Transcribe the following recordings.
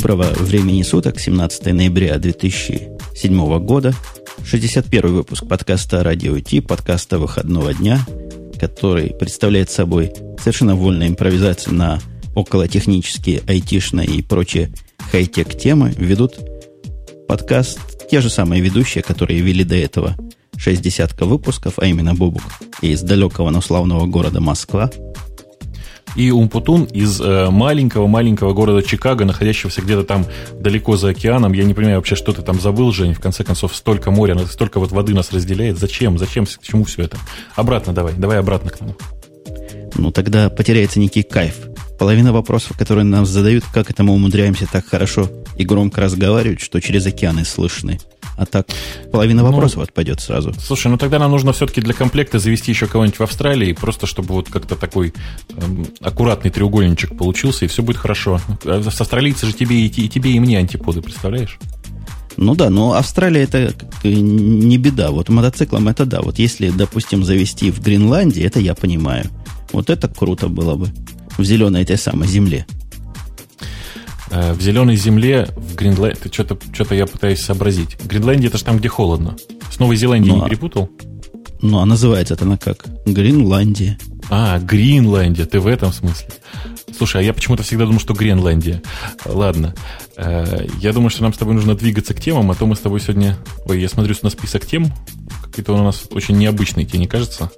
Доброго времени суток, 17 ноября 2007 года, 61 выпуск подкаста «Радио Ти», подкаста выходного дня, который представляет собой совершенно вольную импровизацию на околотехнические, айтишные и прочие хай-тек темы, ведут подкаст те же самые ведущие, которые вели до этого 60 выпусков, а именно Бобук из далекого, но славного города Москва – и Умпутун из маленького-маленького э, города Чикаго, находящегося где-то там далеко за океаном. Я не понимаю вообще, что ты там забыл, Жень. В конце концов, столько моря, столько вот воды нас разделяет. Зачем? Зачем? К чему все это? Обратно давай. Давай обратно к нам. Ну, тогда потеряется некий кайф. Половина вопросов, которые нам задают, как это мы умудряемся так хорошо и громко разговаривать, что через океаны слышны. А так половина ну, вопросов ну, отпадет сразу. Слушай, ну тогда нам нужно все-таки для комплекта завести еще кого-нибудь в Австралии, просто чтобы вот как-то такой эм, аккуратный треугольничек получился, и все будет хорошо. А с австралийцы же тебе и, и тебе, и мне антиподы, представляешь? Ну да, но Австралия это не беда. Вот мотоциклом это да. Вот если, допустим, завести в Гренландии, это я понимаю. Вот это круто было бы. В зеленой этой самой земле. Э, в зеленой земле в Гренландии... Что-то, что-то я пытаюсь сообразить. Гренландия это же там, где холодно. С Новой Зеландией ну, не перепутал? Ну, а называется это она как? Гренландия. А, Гренландия, ты в этом смысле. Слушай, а я почему-то всегда думал, что Гренландия. Ладно. Э, я думаю, что нам с тобой нужно двигаться к темам, а то мы с тобой сегодня... Ой, я смотрю на список тем. Какие-то у нас очень необычные, тебе не кажется?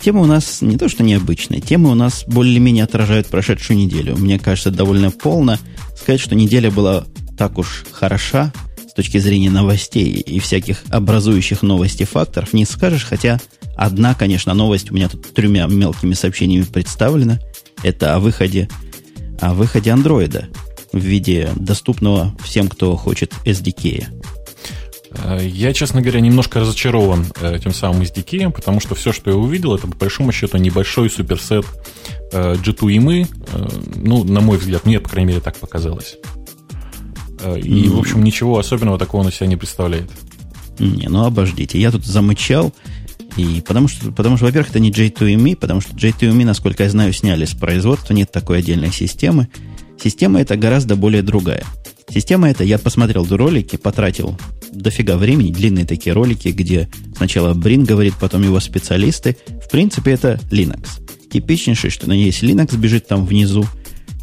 Темы у нас не то, что необычные, темы у нас более-менее отражают прошедшую неделю. Мне кажется, довольно полно. Сказать, что неделя была так уж хороша с точки зрения новостей и всяких образующих новости факторов, не скажешь, хотя одна, конечно, новость у меня тут тремя мелкими сообщениями представлена. Это о выходе, о выходе андроида в виде доступного всем, кто хочет SDK. Э, я, честно говоря, немножко разочарован э, тем самым SDK, потому что все, что я увидел, это по большому счету небольшой суперсет э, G2 имы. Ну, на мой взгляд, мне, по крайней мере, так показалось. И, в общем, ничего особенного такого на себя не представляет. Не, ну обождите. Я тут замычал. И потому что, потому что, во-первых, это не J2ME, потому что J2ME, насколько я знаю, сняли с производства, нет такой отдельной системы. Система эта гораздо более другая. Система эта, я посмотрел ролики, потратил дофига времени, длинные такие ролики, где сначала Брин говорит, потом его специалисты. В принципе, это Linux. Типичнейший, что на ней есть Linux, бежит там внизу.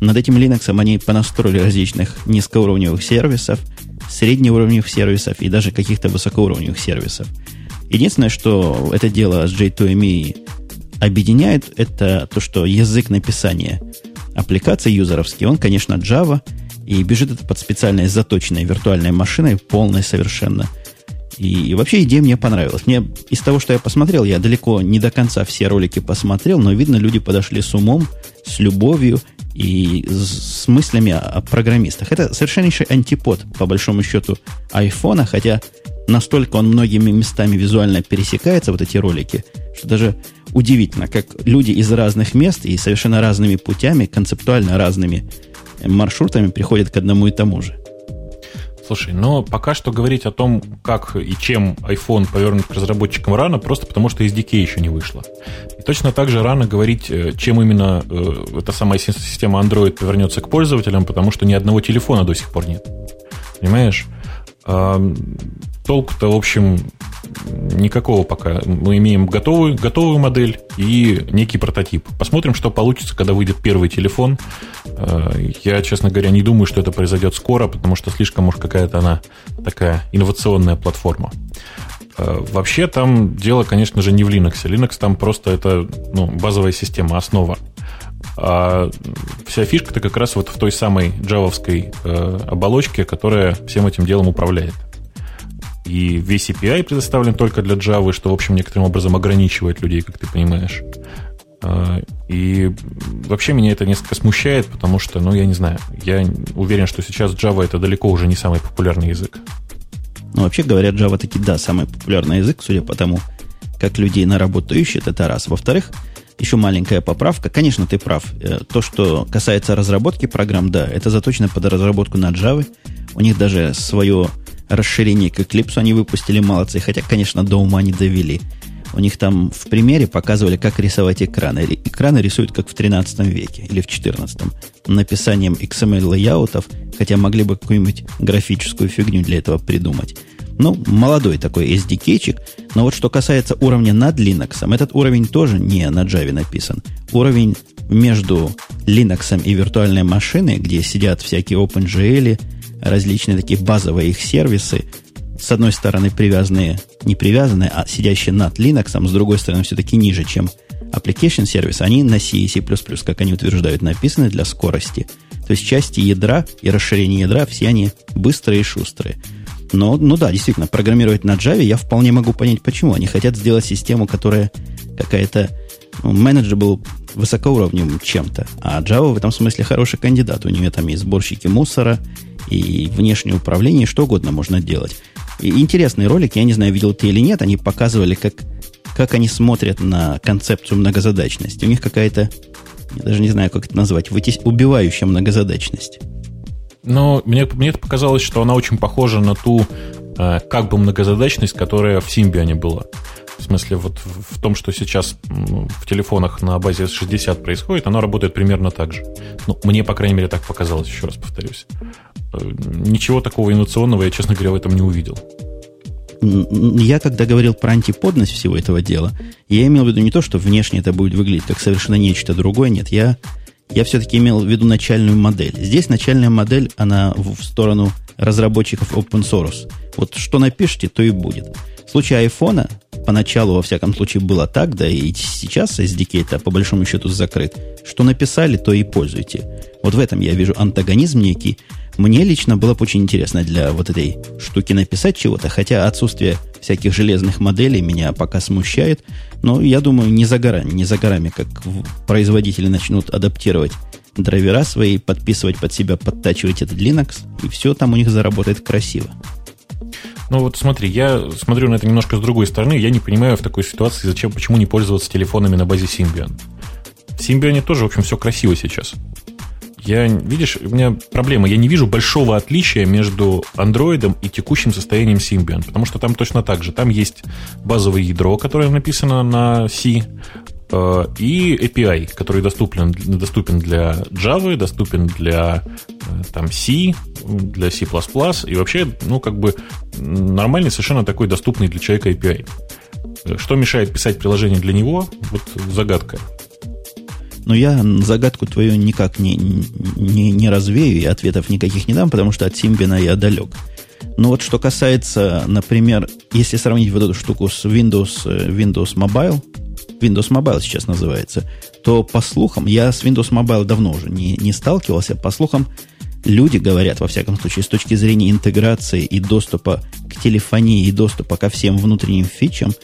Над этим Linux они понастроили различных низкоуровневых сервисов, среднеуровневых сервисов и даже каких-то высокоуровневых сервисов. Единственное, что это дело с J2ME объединяет, это то, что язык написания аппликаций юзеровский, он, конечно, Java – и бежит это под специальной заточенной виртуальной машиной, полной совершенно. И, и вообще идея мне понравилась. Мне из того, что я посмотрел, я далеко не до конца все ролики посмотрел, но видно, люди подошли с умом, с любовью и с, мыслями о программистах. Это совершеннейший антипод, по большому счету, айфона, хотя настолько он многими местами визуально пересекается, вот эти ролики, что даже удивительно, как люди из разных мест и совершенно разными путями, концептуально разными маршрутами приходят к одному и тому же. Слушай, но пока что говорить о том, как и чем iPhone повернут к разработчикам рано, просто потому что SDK еще не вышло. И точно так же рано говорить, э, чем именно э, эта самая система Android повернется к пользователям, потому что ни одного телефона до сих пор нет. Понимаешь? толк-то, в общем, никакого пока. Мы имеем готовую, готовую модель и некий прототип. Посмотрим, что получится, когда выйдет первый телефон. Э, я, честно говоря, не думаю, что это произойдет скоро, потому что слишком уж какая-то она такая инновационная платформа. Э, вообще там дело, конечно же, не в Linux. Linux там просто это ну, базовая система, основа. А вся фишка-то как раз вот в той самой джавовской э, оболочке, которая всем этим делом управляет. И весь API предоставлен только для Java, что, в общем, некоторым образом ограничивает людей, как ты понимаешь. А, и вообще меня это несколько смущает, потому что, ну, я не знаю, я уверен, что сейчас Java это далеко уже не самый популярный язык. Ну, вообще говорят, Java таки, да, самый популярный язык, судя по тому, как людей на работу ищет, это раз. Во-вторых, еще маленькая поправка. Конечно, ты прав. Э, то, что касается разработки программ, да, это заточено под разработку на Java. У них даже свое расширение к Eclipse они выпустили, молодцы. Хотя, конечно, до ума не довели. У них там в примере показывали, как рисовать экраны. Экраны рисуют как в 13 веке или в 14. Написанием XML-лейаутов, Хотя могли бы какую-нибудь графическую фигню для этого придумать. Ну, молодой такой SDK-чик. Но вот что касается уровня над Linux, этот уровень тоже не на Java написан. Уровень между Linux и виртуальной машиной, где сидят всякие OpenGL, различные такие базовые их сервисы, с одной стороны привязанные, не привязанные, а сидящие над Linux, с другой стороны все-таки ниже, чем application сервис, они на C и C++, как они утверждают, написаны для скорости. То есть части ядра и расширение ядра, все они быстрые и шустрые. Но, ну да, действительно, программировать на Java я вполне могу понять, почему. Они хотят сделать систему, которая какая-то ну, manageable высокоуровневым чем-то. А Java в этом смысле хороший кандидат. У нее там есть сборщики мусора, и внешнее управление, что угодно можно делать. И интересный ролик, я не знаю, видел ты или нет, они показывали, как, как они смотрят на концепцию многозадачности. У них какая-то, я даже не знаю, как это назвать, вытес... убивающая многозадачность. Но мне, мне показалось, что она очень похожа на ту э, как бы многозадачность, которая в Symbian была. В смысле, вот в том, что сейчас в телефонах на базе S60 происходит, оно работает примерно так же. Ну, мне, по крайней мере, так показалось, еще раз повторюсь. Э, ничего такого инновационного я, честно говоря, в этом не увидел. Я, когда говорил про антиподность всего этого дела, я имел в виду не то, что внешне это будет выглядеть как совершенно нечто другое, нет, я я все-таки имел в виду начальную модель. Здесь начальная модель, она в сторону разработчиков open source. Вот что напишите, то и будет. В случае айфона, поначалу, во всяком случае, было так, да и сейчас SDK-то по большому счету закрыт. Что написали, то и пользуйте. Вот в этом я вижу антагонизм некий. Мне лично было бы очень интересно для вот этой штуки написать чего-то, хотя отсутствие всяких железных моделей меня пока смущает. Но я думаю, не за горами, не за горами, как производители начнут адаптировать драйвера свои, подписывать под себя, подтачивать этот Linux, и все там у них заработает красиво. Ну вот смотри, я смотрю на это немножко с другой стороны. Я не понимаю в такой ситуации, зачем, почему не пользоваться телефонами на базе Symbian. В Symbian тоже, в общем, все красиво сейчас. Я, видишь, у меня проблема. Я не вижу большого отличия между андроидом и текущим состоянием Symbian, потому что там точно так же. Там есть базовое ядро, которое написано на C, э, и API, который доступен, доступен для Java, доступен для э, там, C, для C++, и вообще, ну, как бы нормальный, совершенно такой доступный для человека API. Что мешает писать приложение для него? Вот загадка. Но я загадку твою никак не, не, не развею и ответов никаких не дам, потому что от Симбина я далек. Но вот что касается, например, если сравнить вот эту штуку с Windows, э, Windows Mobile, Windows Mobile сейчас называется, то по слухам, я с Windows Mobile давно уже не, не сталкивался, по слухам, люди говорят, во всяком случае, с точки зрения интеграции и доступа к телефонии и доступа ко всем внутренним фичам,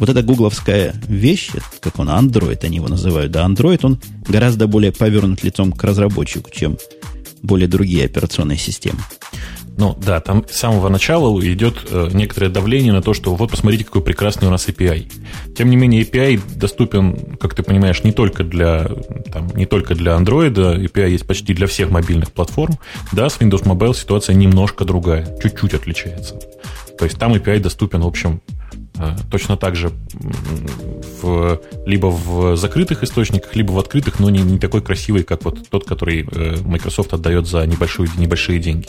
вот эта гугловская вещь, как он, Android они его называют, да, Android, он гораздо более повернут лицом к разработчику, чем более другие операционные системы. Ну да, там с самого начала идет э, некоторое давление на то, что вот посмотрите, какой прекрасный у нас API. Тем не менее, API доступен, как ты понимаешь, не только для, там, не только для Android, API есть почти для всех мобильных платформ. Да, с Windows Mobile ситуация немножко другая, чуть-чуть отличается. То есть там API доступен, в общем, точно так же в, либо в закрытых источниках, либо в открытых, но не, не такой красивый, как вот тот, который э, Microsoft отдает за небольшую, небольшие деньги.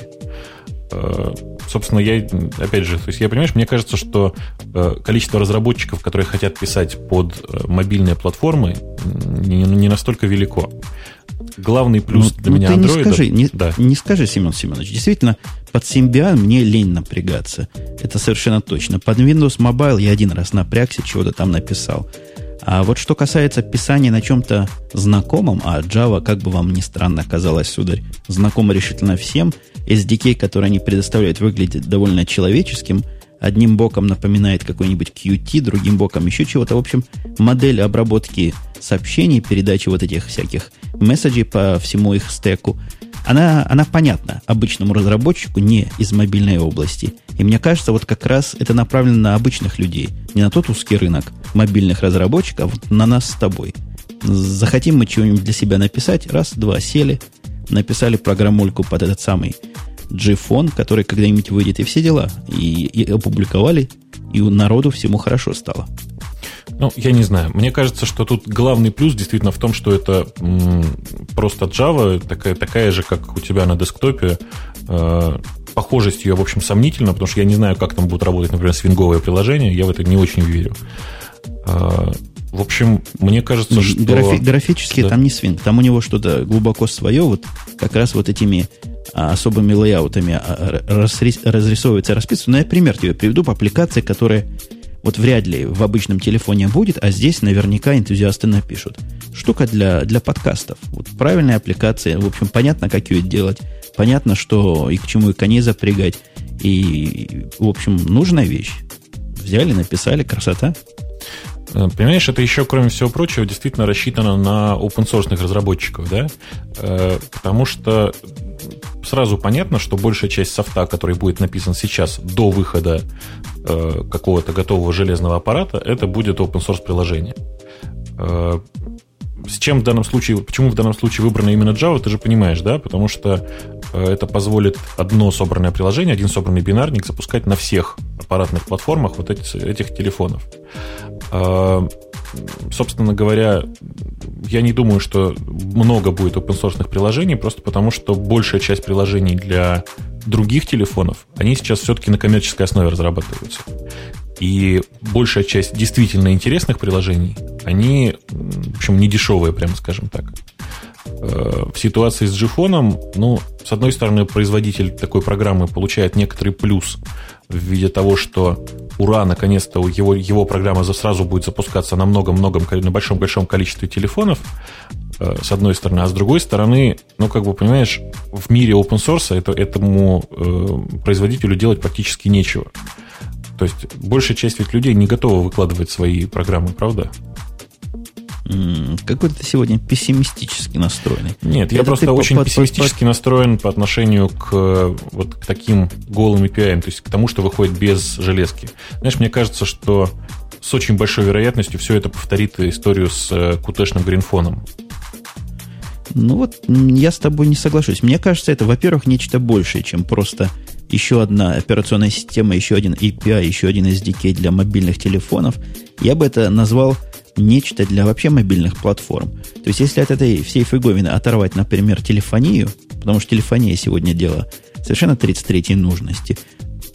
Э, собственно, я, опять же, то есть я, понимаешь, мне кажется, что э, количество разработчиков, которые хотят писать под мобильные платформы, не, не настолько велико. Главный плюс ну, для ну, меня ты Android... Не скажи, не, да. не скажи, Семен Семенович, действительно, под Symbian мне лень напрягаться. Это совершенно точно. Под Windows Mobile я один раз напрягся, чего-то там написал. А вот что касается писания на чем-то знакомом, а Java, как бы вам ни странно казалось, сударь, знакомо решительно всем, SDK, который они предоставляют, выглядит довольно человеческим, одним боком напоминает какой-нибудь Qt, другим боком еще чего-то. В общем, модель обработки сообщений, передачи вот этих всяких месседжей по всему их стеку – она, она понятна обычному разработчику не из мобильной области. И мне кажется, вот как раз это направлено на обычных людей, не на тот узкий рынок мобильных разработчиков, а на нас с тобой. Захотим мы чего-нибудь для себя написать, раз, два, сели, написали программульку под этот самый G-фон, который когда-нибудь выйдет, и все дела. И, и опубликовали, и у народу всему хорошо стало. Ну, я не знаю. Мне кажется, что тут главный плюс действительно в том, что это просто Java, такая, такая же, как у тебя на десктопе. Э, похожесть ее, в общем, сомнительна, потому что я не знаю, как там будут работать, например, свинговые приложения. Я в это не очень верю. Э, в общем, мне кажется, что... Графи- графически да. там не свинг. Там у него что-то глубоко свое, вот как раз вот этими а, особыми лейаутами а, разрисовывается, расписывается. Ну, я пример тебе приведу по аппликации, которая вот вряд ли в обычном телефоне будет, а здесь наверняка энтузиасты напишут. Штука для, для подкастов. Вот правильная аппликация. В общем, понятно, как ее делать. Понятно, что и к чему и коней запрягать. И, в общем, нужная вещь. Взяли, написали, красота. Э, понимаешь, это еще, кроме всего прочего, действительно рассчитано на open source разработчиков, да? Э, потому что сразу понятно, что большая часть софта, который будет написан сейчас до выхода э, какого-то готового железного аппарата, это будет open source приложение. С чем в данном случае, почему в данном случае выбрана именно Java, ты же понимаешь, да? Потому что это позволит одно собранное приложение, один собранный бинарник запускать на всех аппаратных платформах вот этих, этих телефонов. А, собственно говоря, я не думаю, что много будет open source приложений, просто потому что большая часть приложений для других телефонов, они сейчас все-таки на коммерческой основе разрабатываются. И большая часть действительно интересных приложений, они, в общем, не дешевые, прямо скажем так. В ситуации с джифоном, ну, с одной стороны, производитель такой программы получает некоторый плюс в виде того, что ура, наконец-то его, его программа сразу будет запускаться на многом-многом, на большом-большом количестве телефонов, э, с одной стороны, а с другой стороны, ну, как бы, понимаешь, в мире open source это, этому э, производителю делать практически нечего. То есть большая часть ведь людей не готова выкладывать свои программы, правда? Какой-то ты сегодня пессимистически настроенный. Нет, я просто очень по, пессимистически по, настроен по отношению к вот к таким голым API, то есть к тому, что выходит без железки. Знаешь, мне кажется, что с очень большой вероятностью все это повторит историю с э, кутешным гринфоном. Ну вот, я с тобой не соглашусь. Мне кажется, это, во-первых, нечто большее, чем просто еще одна операционная система, еще один API, еще один SDK для мобильных телефонов. Я бы это назвал нечто для вообще мобильных платформ. То есть, если от этой всей фиговины оторвать, например, телефонию, потому что телефония сегодня дело совершенно 33-й нужности,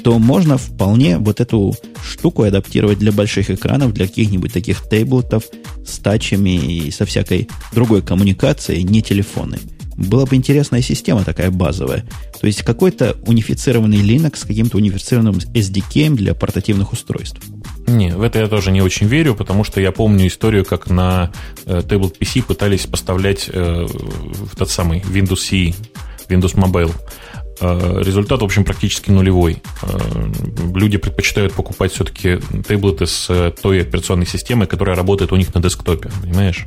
то можно вполне вот эту штуку адаптировать для больших экранов, для каких-нибудь таких тейблетов с тачами и со всякой другой коммуникацией, не телефонной. Была бы интересная система такая базовая. То есть какой-то унифицированный Linux с каким-то унифицированным SDK для портативных устройств. Не, в это я тоже не очень верю, потому что я помню историю, как на э, Tablet PC пытались поставлять э, тот самый Windows CE, Windows Mobile. Э, результат, в общем, практически нулевой. Э, люди предпочитают покупать все-таки таблеты с э, той операционной системой, которая работает у них на десктопе, понимаешь?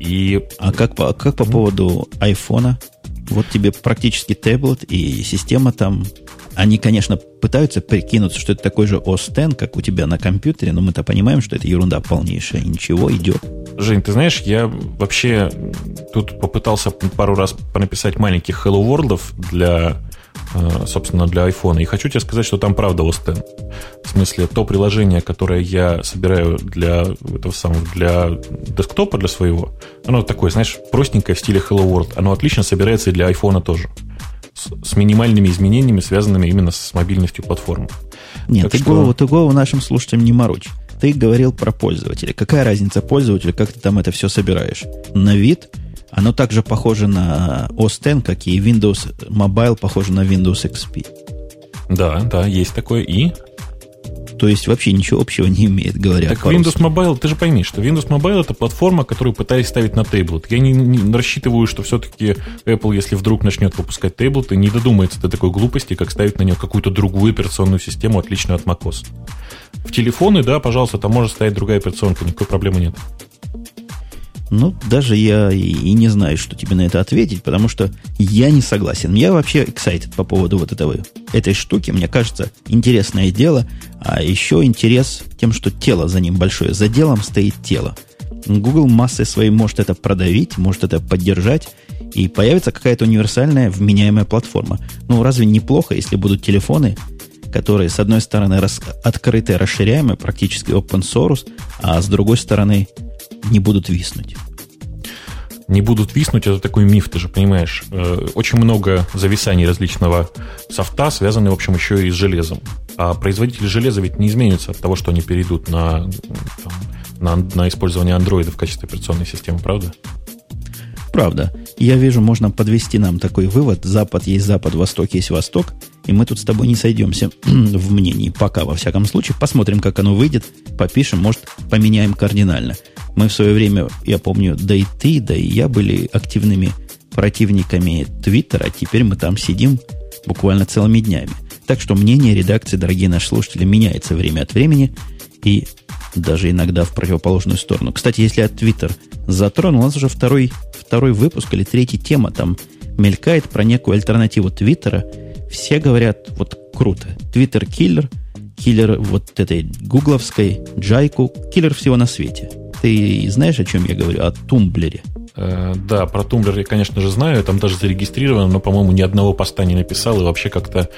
И... А как по, как по поводу айфона? Вот тебе практически таблет и система там они, конечно, пытаются прикинуться, что это такой же OS X, как у тебя на компьютере, но мы-то понимаем, что это ерунда полнейшая. Ничего, идет. Жень, ты знаешь, я вообще тут попытался пару раз написать маленьких Hello World для собственно, для iPhone. И хочу тебе сказать, что там правда OS X. В смысле, то приложение, которое я собираю для этого самого, для десктопа, для своего, оно такое, знаешь, простенькое в стиле Hello World. Оно отлично собирается и для iPhone тоже с, минимальными изменениями, связанными именно с мобильностью платформы. Нет, так ты, что... голову, ты голову нашим слушателям не морочь. Ты говорил про пользователя. Какая разница пользователя, как ты там это все собираешь? На вид оно также похоже на OS X, как и Windows Mobile похоже на Windows XP. Да, да, есть такое. И то есть вообще ничего общего не имеет, говоря Так Windows Mobile, ты же пойми, что Windows Mobile это платформа, которую пытались ставить на тейблет. Я не, не рассчитываю, что все-таки Apple, если вдруг начнет выпускать тейблеты, не додумается до такой глупости, как ставить на нее какую-то другую операционную систему, отличную от macOS. В телефоны, да, пожалуйста, там может стоять другая операционка, никакой проблемы нет. Ну, даже я и, и не знаю, что тебе на это ответить, потому что я не согласен. Я вообще excited по поводу вот этого, этой штуки. Мне кажется, интересное дело. А еще интерес тем, что тело за ним большое. За делом стоит тело. Google массой своей может это продавить, может это поддержать, и появится какая-то универсальная вменяемая платформа. Ну, разве неплохо, если будут телефоны, которые, с одной стороны, рас, открытые, расширяемые, практически open source, а с другой стороны, не будут виснуть не будут виснуть, это такой миф, ты же понимаешь. Э, очень много зависаний различного софта связаны, в общем, еще и с железом. А производители железа ведь не изменятся от того, что они перейдут на, там, на, на использование Android в качестве операционной системы, правда? Правда. Я вижу, можно подвести нам такой вывод. Запад есть Запад, Восток есть Восток. И мы тут с тобой не сойдемся в мнении пока, во всяком случае. Посмотрим, как оно выйдет. Попишем, может, поменяем кардинально. Мы в свое время, я помню, да и ты, да и я были активными противниками Твиттера. Теперь мы там сидим буквально целыми днями. Так что мнение редакции, дорогие наши слушатели, меняется время от времени и даже иногда в противоположную сторону. Кстати, если я Твиттер затронул, у нас уже второй, второй выпуск или третья тема там мелькает про некую альтернативу Твиттера. Все говорят, вот круто, Twitter киллер, киллер вот этой гугловской, Jaiku, киллер всего на свете – ты знаешь, о чем я говорю? О Tumblr е. Э, да, про Tumblr я, конечно же, знаю. Там даже зарегистрирован, но, по-моему, ни одного поста не написал и вообще как-то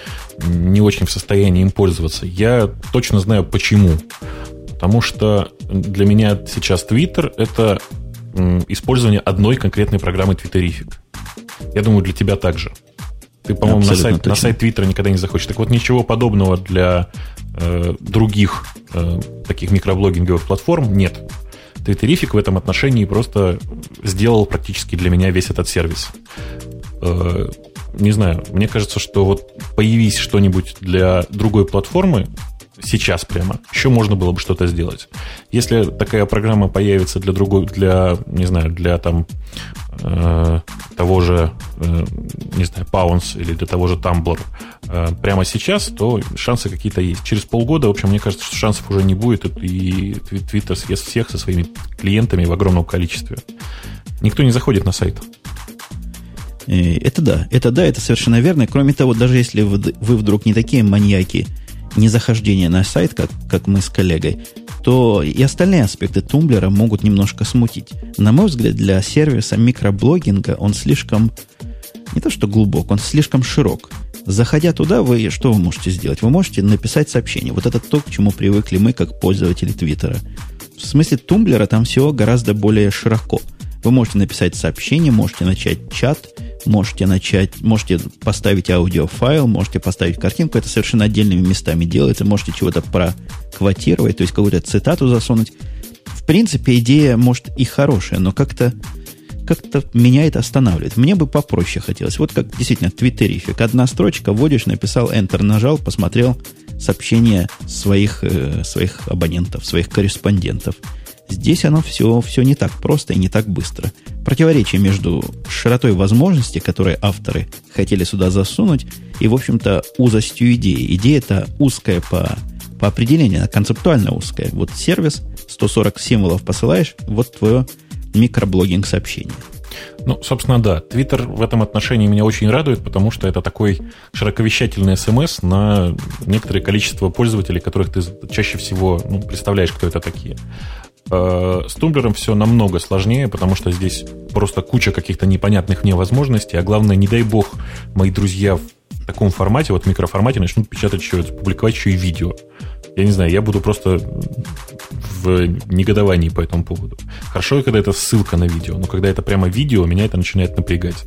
не очень в состоянии им пользоваться. Я точно знаю, почему. Потому что для меня сейчас Twitter – это использование одной конкретной программы Twitterific. Я думаю, для тебя также. Ты, по-моему, на сайт, на сайт Твиттера никогда не захочешь. Так вот, ничего подобного для э, других э, таких микроблогинговых платформ нет. Твиттерифик в этом отношении просто сделал практически для меня весь этот сервис. Э, не знаю, мне кажется, что вот появись что-нибудь для другой платформы, сейчас прямо, еще можно было бы что-то сделать. Если такая программа появится для другой, для, не знаю, для там э, того же, э, не знаю, Pounce или для того же Tumblr э, прямо сейчас, то шансы какие-то есть. Через полгода, в общем, мне кажется, что шансов уже не будет, и Twitter съест всех со своими клиентами в огромном количестве. Никто не заходит на сайт. Э, это да, это да, это совершенно верно. Кроме того, даже если вы, вы вдруг не такие маньяки незахождения на сайт, как, как мы с коллегой, то и остальные аспекты тумблера могут немножко смутить. На мой взгляд, для сервиса микроблогинга он слишком, не то что глубок, он слишком широк. Заходя туда, вы что вы можете сделать? Вы можете написать сообщение. Вот это то, к чему привыкли мы, как пользователи Твиттера. В смысле тумблера там всего гораздо более широко. Вы можете написать сообщение, можете начать чат, можете начать, можете поставить аудиофайл, можете поставить картинку, это совершенно отдельными местами делается, можете чего-то проквотировать, то есть какую-то цитату засунуть. В принципе, идея, может, и хорошая, но как-то как-то меня это останавливает. Мне бы попроще хотелось. Вот как действительно твиттерифик. Одна строчка, вводишь, написал Enter, нажал, посмотрел сообщения своих, э, своих абонентов, своих корреспондентов. Здесь оно все, все не так просто и не так быстро. Противоречие между широтой возможностей, которые авторы хотели сюда засунуть, и, в общем-то, узостью идеи. Идея это узкая по, по определению, она концептуально узкая. Вот сервис, 140 символов посылаешь, вот твое микроблогинг сообщение. Ну, собственно, да. Твиттер в этом отношении меня очень радует, потому что это такой широковещательный смс на некоторое количество пользователей, которых ты чаще всего ну, представляешь, кто это такие. Э, с тумблером все намного сложнее, потому что здесь просто куча каких-то непонятных мне возможностей, а главное, не дай бог, мои друзья в таком формате, вот в микроформате, начнут печатать еще, публиковать еще и видео. Я не знаю, я буду просто в негодовании по этому поводу. Хорошо, когда это ссылка на видео, но когда это прямо видео, меня это начинает напрягать.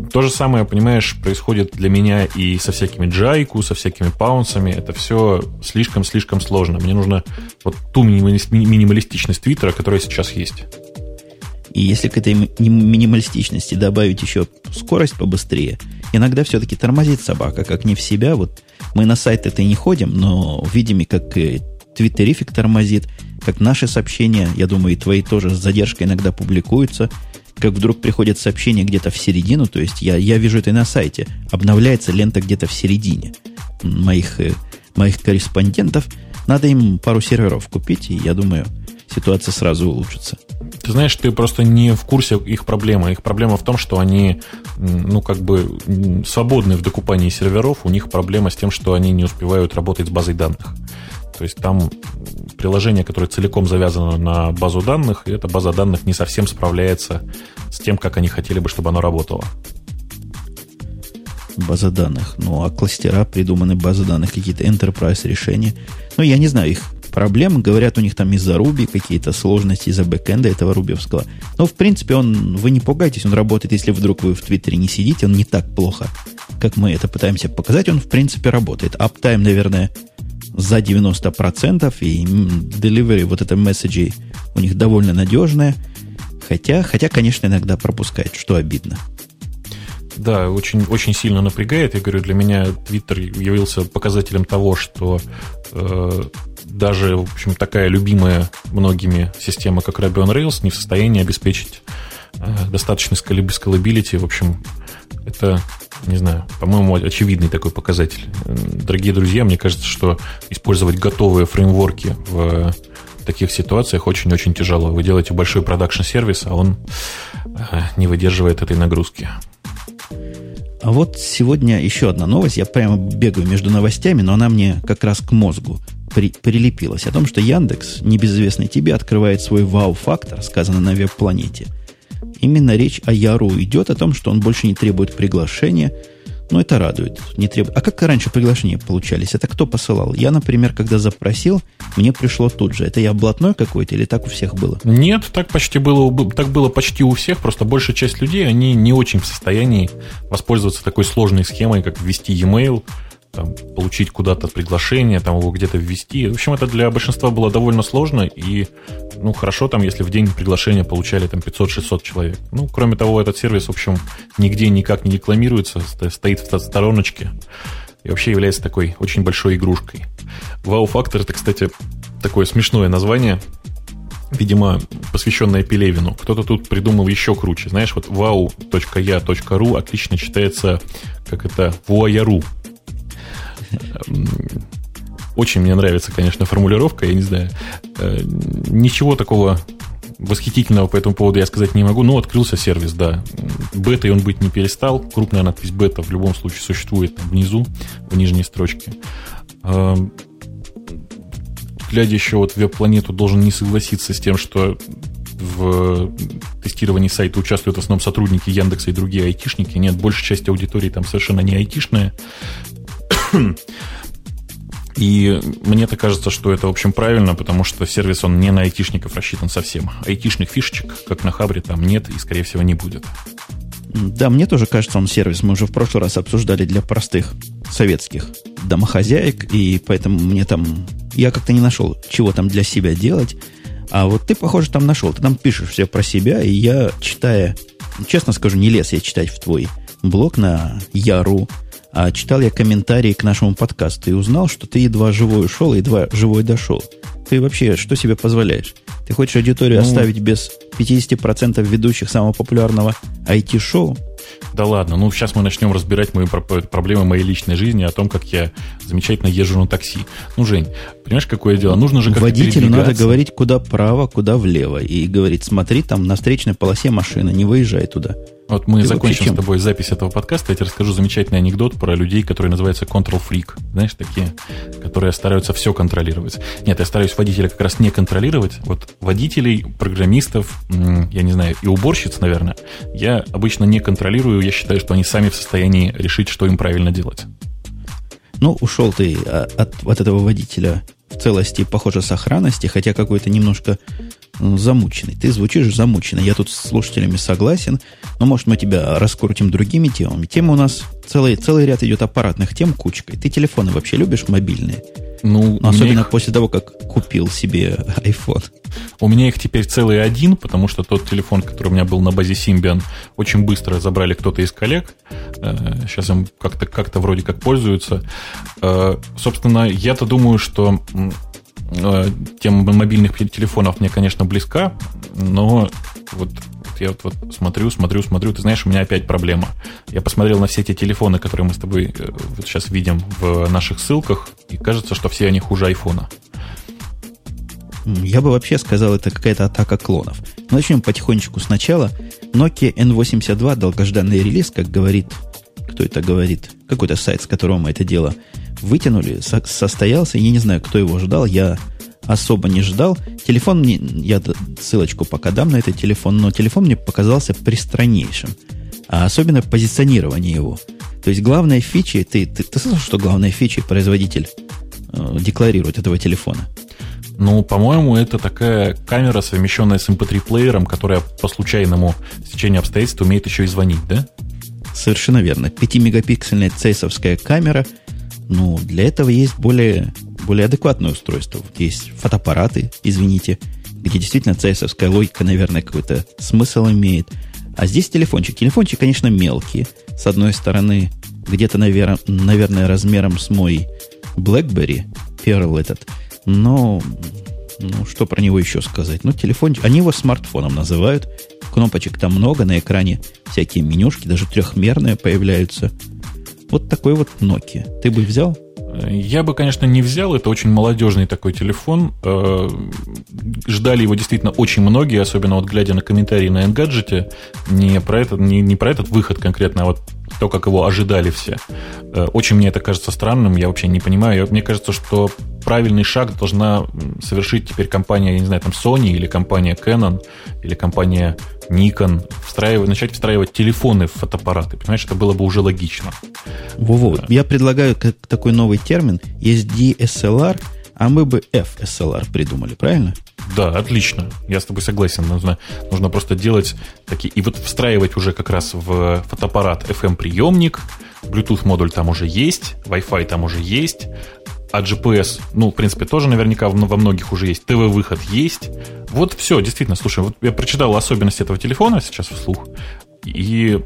Э, то же самое, понимаешь, происходит для меня и со всякими джайку, со всякими паунсами. Это все слишком-слишком сложно. Мне нужно вот ту минималистичность Твиттера, которая сейчас есть. И если к этой минималистичности добавить еще скорость побыстрее, иногда все-таки тормозит собака, как не в себя. Вот мы на сайт это не ходим, но видим, как твиттерифик тормозит, как наши сообщения, я думаю, и твои тоже с задержкой иногда публикуются – как вдруг приходит сообщение где-то в середину, то есть я, я вижу это на сайте, обновляется лента где-то в середине моих, э, моих корреспондентов, надо им пару серверов купить, и я думаю, ситуация сразу улучшится. Ты знаешь, ты просто не в курсе их проблемы. Их проблема в том, что они, ну, как бы свободны в докупании серверов. У них проблема с тем, что они не успевают работать с базой данных. То есть там приложение, которое целиком завязано на базу данных, и эта база данных не совсем справляется с тем, как они хотели бы, чтобы оно работало. База данных. Ну, а кластера придуманы базы данных, какие-то enterprise решения. Ну, я не знаю их проблемы. Говорят, у них там из-за Руби какие-то сложности из-за бэкэнда этого рубевского. Но, в принципе, он, вы не пугайтесь, он работает, если вдруг вы в Твиттере не сидите, он не так плохо, как мы это пытаемся показать. Он, в принципе, работает. Аптайм, наверное, за 90%, и delivery, вот это месседжи у них довольно надежное. Хотя, хотя, конечно, иногда пропускает, что обидно. Да, очень, очень сильно напрягает. Я говорю, для меня Twitter явился показателем того, что э, даже, в общем, такая любимая многими система, как Ruby on Rails, не в состоянии обеспечить э, достаточный scalability. В общем, это, не знаю, по-моему, очевидный такой показатель. Дорогие друзья, мне кажется, что использовать готовые фреймворки в таких ситуациях очень-очень тяжело. Вы делаете большой продакшн-сервис, а он э, не выдерживает этой нагрузки. А вот сегодня еще одна новость. Я прямо бегаю между новостями, но она мне как раз к мозгу при, прилепилась. О том, что Яндекс, небезызвестный тебе, открывает свой вау-фактор, сказано на веб-планете. Именно речь о Яру идет, о том, что он больше не требует приглашения – ну, это радует. Не требует. А как раньше приглашения получались? Это кто посылал? Я, например, когда запросил, мне пришло тут же. Это я блатной какой-то или так у всех было? Нет, так почти было, так было почти у всех. Просто большая часть людей, они не очень в состоянии воспользоваться такой сложной схемой, как ввести e-mail, там, получить куда-то приглашение, там его где-то ввести. В общем, это для большинства было довольно сложно, и, ну, хорошо там, если в день приглашения получали там 500-600 человек. Ну, кроме того, этот сервис, в общем, нигде никак не рекламируется, стоит в стороночке и вообще является такой очень большой игрушкой. Вау-фактор это, кстати, такое смешное название, видимо, посвященное Пелевину. Кто-то тут придумал еще круче. Знаешь, вот wow.ya.ru отлично читается, как это, вуаяру. Очень мне нравится, конечно, формулировка, я не знаю. Э, ничего такого восхитительного по этому поводу я сказать не могу, но открылся сервис, да. Бета он быть не перестал. Крупная надпись бета в любом случае существует там внизу, в нижней строчке. Э, глядя еще вот веб-планету, должен не согласиться с тем, что в тестировании сайта участвуют в основном сотрудники Яндекса и другие айтишники. Нет, большая часть аудитории там совершенно не айтишная. И мне так кажется, что это, в общем, правильно, потому что сервис, он не на айтишников рассчитан совсем. Айтишных фишечек, как на Хабре, там нет и, скорее всего, не будет. Да, мне тоже кажется, он сервис. Мы уже в прошлый раз обсуждали для простых советских домохозяек, и поэтому мне там... Я как-то не нашел, чего там для себя делать. А вот ты, похоже, там нашел. Ты там пишешь все про себя, и я, читая... Честно скажу, не лез я читать в твой блог на Яру, а читал я комментарии к нашему подкасту и узнал, что ты едва живой ушел, едва живой дошел. Ты вообще что себе позволяешь? Ты хочешь аудиторию ну, оставить без 50% ведущих самого популярного IT-шоу? Да ладно, ну сейчас мы начнем разбирать мои проблемы моей личной жизни, о том, как я замечательно езжу на такси. Ну, Жень, понимаешь, какое дело? Нужно же как-то Водителю надо говорить, куда право, куда влево. И говорить, смотри, там на встречной полосе машина, не выезжай туда. Вот мы Ты закончим с тобой запись этого подкаста, я тебе расскажу замечательный анекдот про людей, которые называются control freak. Знаешь, такие, которые стараются все контролировать. Нет, я стараюсь водителя как раз не контролировать. Вот водителей, программистов, я не знаю, и уборщиц, наверное, я обычно не контролирую. Я считаю, что они сами в состоянии решить, что им правильно делать. Ну, ушел ты а, от, от этого водителя в целости, похоже, сохранности, хотя какой-то немножко замученный. Ты звучишь замученный. Я тут с слушателями согласен. Но, может, мы тебя раскрутим другими темами. Тема у нас целый, целый ряд идет аппаратных тем кучкой. Ты телефоны вообще любишь мобильные? Ну, Но особенно их... после того, как купил себе iPhone. У меня их теперь целый один, потому что тот телефон, который у меня был на базе Symbian, очень быстро забрали кто-то из коллег. Сейчас э, им как-то как вроде как пользуются. Э, собственно, я-то думаю, что тема мобильных телефонов мне, конечно, близка, но вот я вот, вот смотрю, смотрю, смотрю, ты знаешь, у меня опять проблема. Я посмотрел на все эти телефоны, которые мы с тобой э, вот сейчас видим в наших ссылках, и кажется, что все они хуже айфона. Я бы вообще сказал, это какая-то атака клонов. Начнем потихонечку сначала. Nokia N82, долгожданный релиз, как говорит, кто это говорит, какой-то сайт, с которого мы это дело вытянули, со- состоялся. Я не знаю, кто его ждал. Я особо не ждал. Телефон мне, я ссылочку пока дам на этот телефон, но телефон мне показался пристраннейшим. а особенно позиционирование его. То есть главная фича, ты, ты, ты слышал, что главная фича производитель э, декларирует этого телефона? Ну, по-моему, это такая камера, совмещенная с MP3-плеером, которая по случайному стечению обстоятельств умеет еще и звонить, да? Совершенно верно. 5-мегапиксельная цейсовская камера. Ну, для этого есть более, более адекватное устройство. Вот есть фотоаппараты, извините, где действительно цейсовская логика, наверное, какой-то смысл имеет – а здесь телефончик. Телефончик, конечно, мелкий. С одной стороны, где-то, навер... наверное, размером с мой BlackBerry, Pearl этот. Но, ну, что про него еще сказать? Ну, телефончик, они его смартфоном называют. Кнопочек там много, на экране всякие менюшки, даже трехмерные появляются. Вот такой вот Nokia. Ты бы взял? Я бы, конечно, не взял. Это очень молодежный такой телефон. Э, ждали его действительно очень многие, особенно вот глядя на комментарии на Engadget. Не про, этот, не, не про этот выход конкретно, а вот то, как его ожидали все. Э, очень мне это кажется странным, я вообще не понимаю. Мне кажется, что правильный шаг должна совершить теперь компания, я не знаю, там Sony или компания Canon или компания Nikon, встраивать, начать встраивать телефоны в фотоаппараты. Понимаешь, это было бы уже логично. Во-во. Да. Я предлагаю такой новый термин. Есть DSLR, а мы бы FSLR придумали, правильно? Да, отлично. Я с тобой согласен. Нужно, нужно просто делать такие... И вот встраивать уже как раз в фотоаппарат FM-приемник, Bluetooth модуль там уже есть, Wi-Fi там уже есть, а GPS, ну, в принципе, тоже наверняка во многих уже есть. ТВ-выход есть. Вот все, действительно, слушай, вот я прочитал особенности этого телефона сейчас вслух. И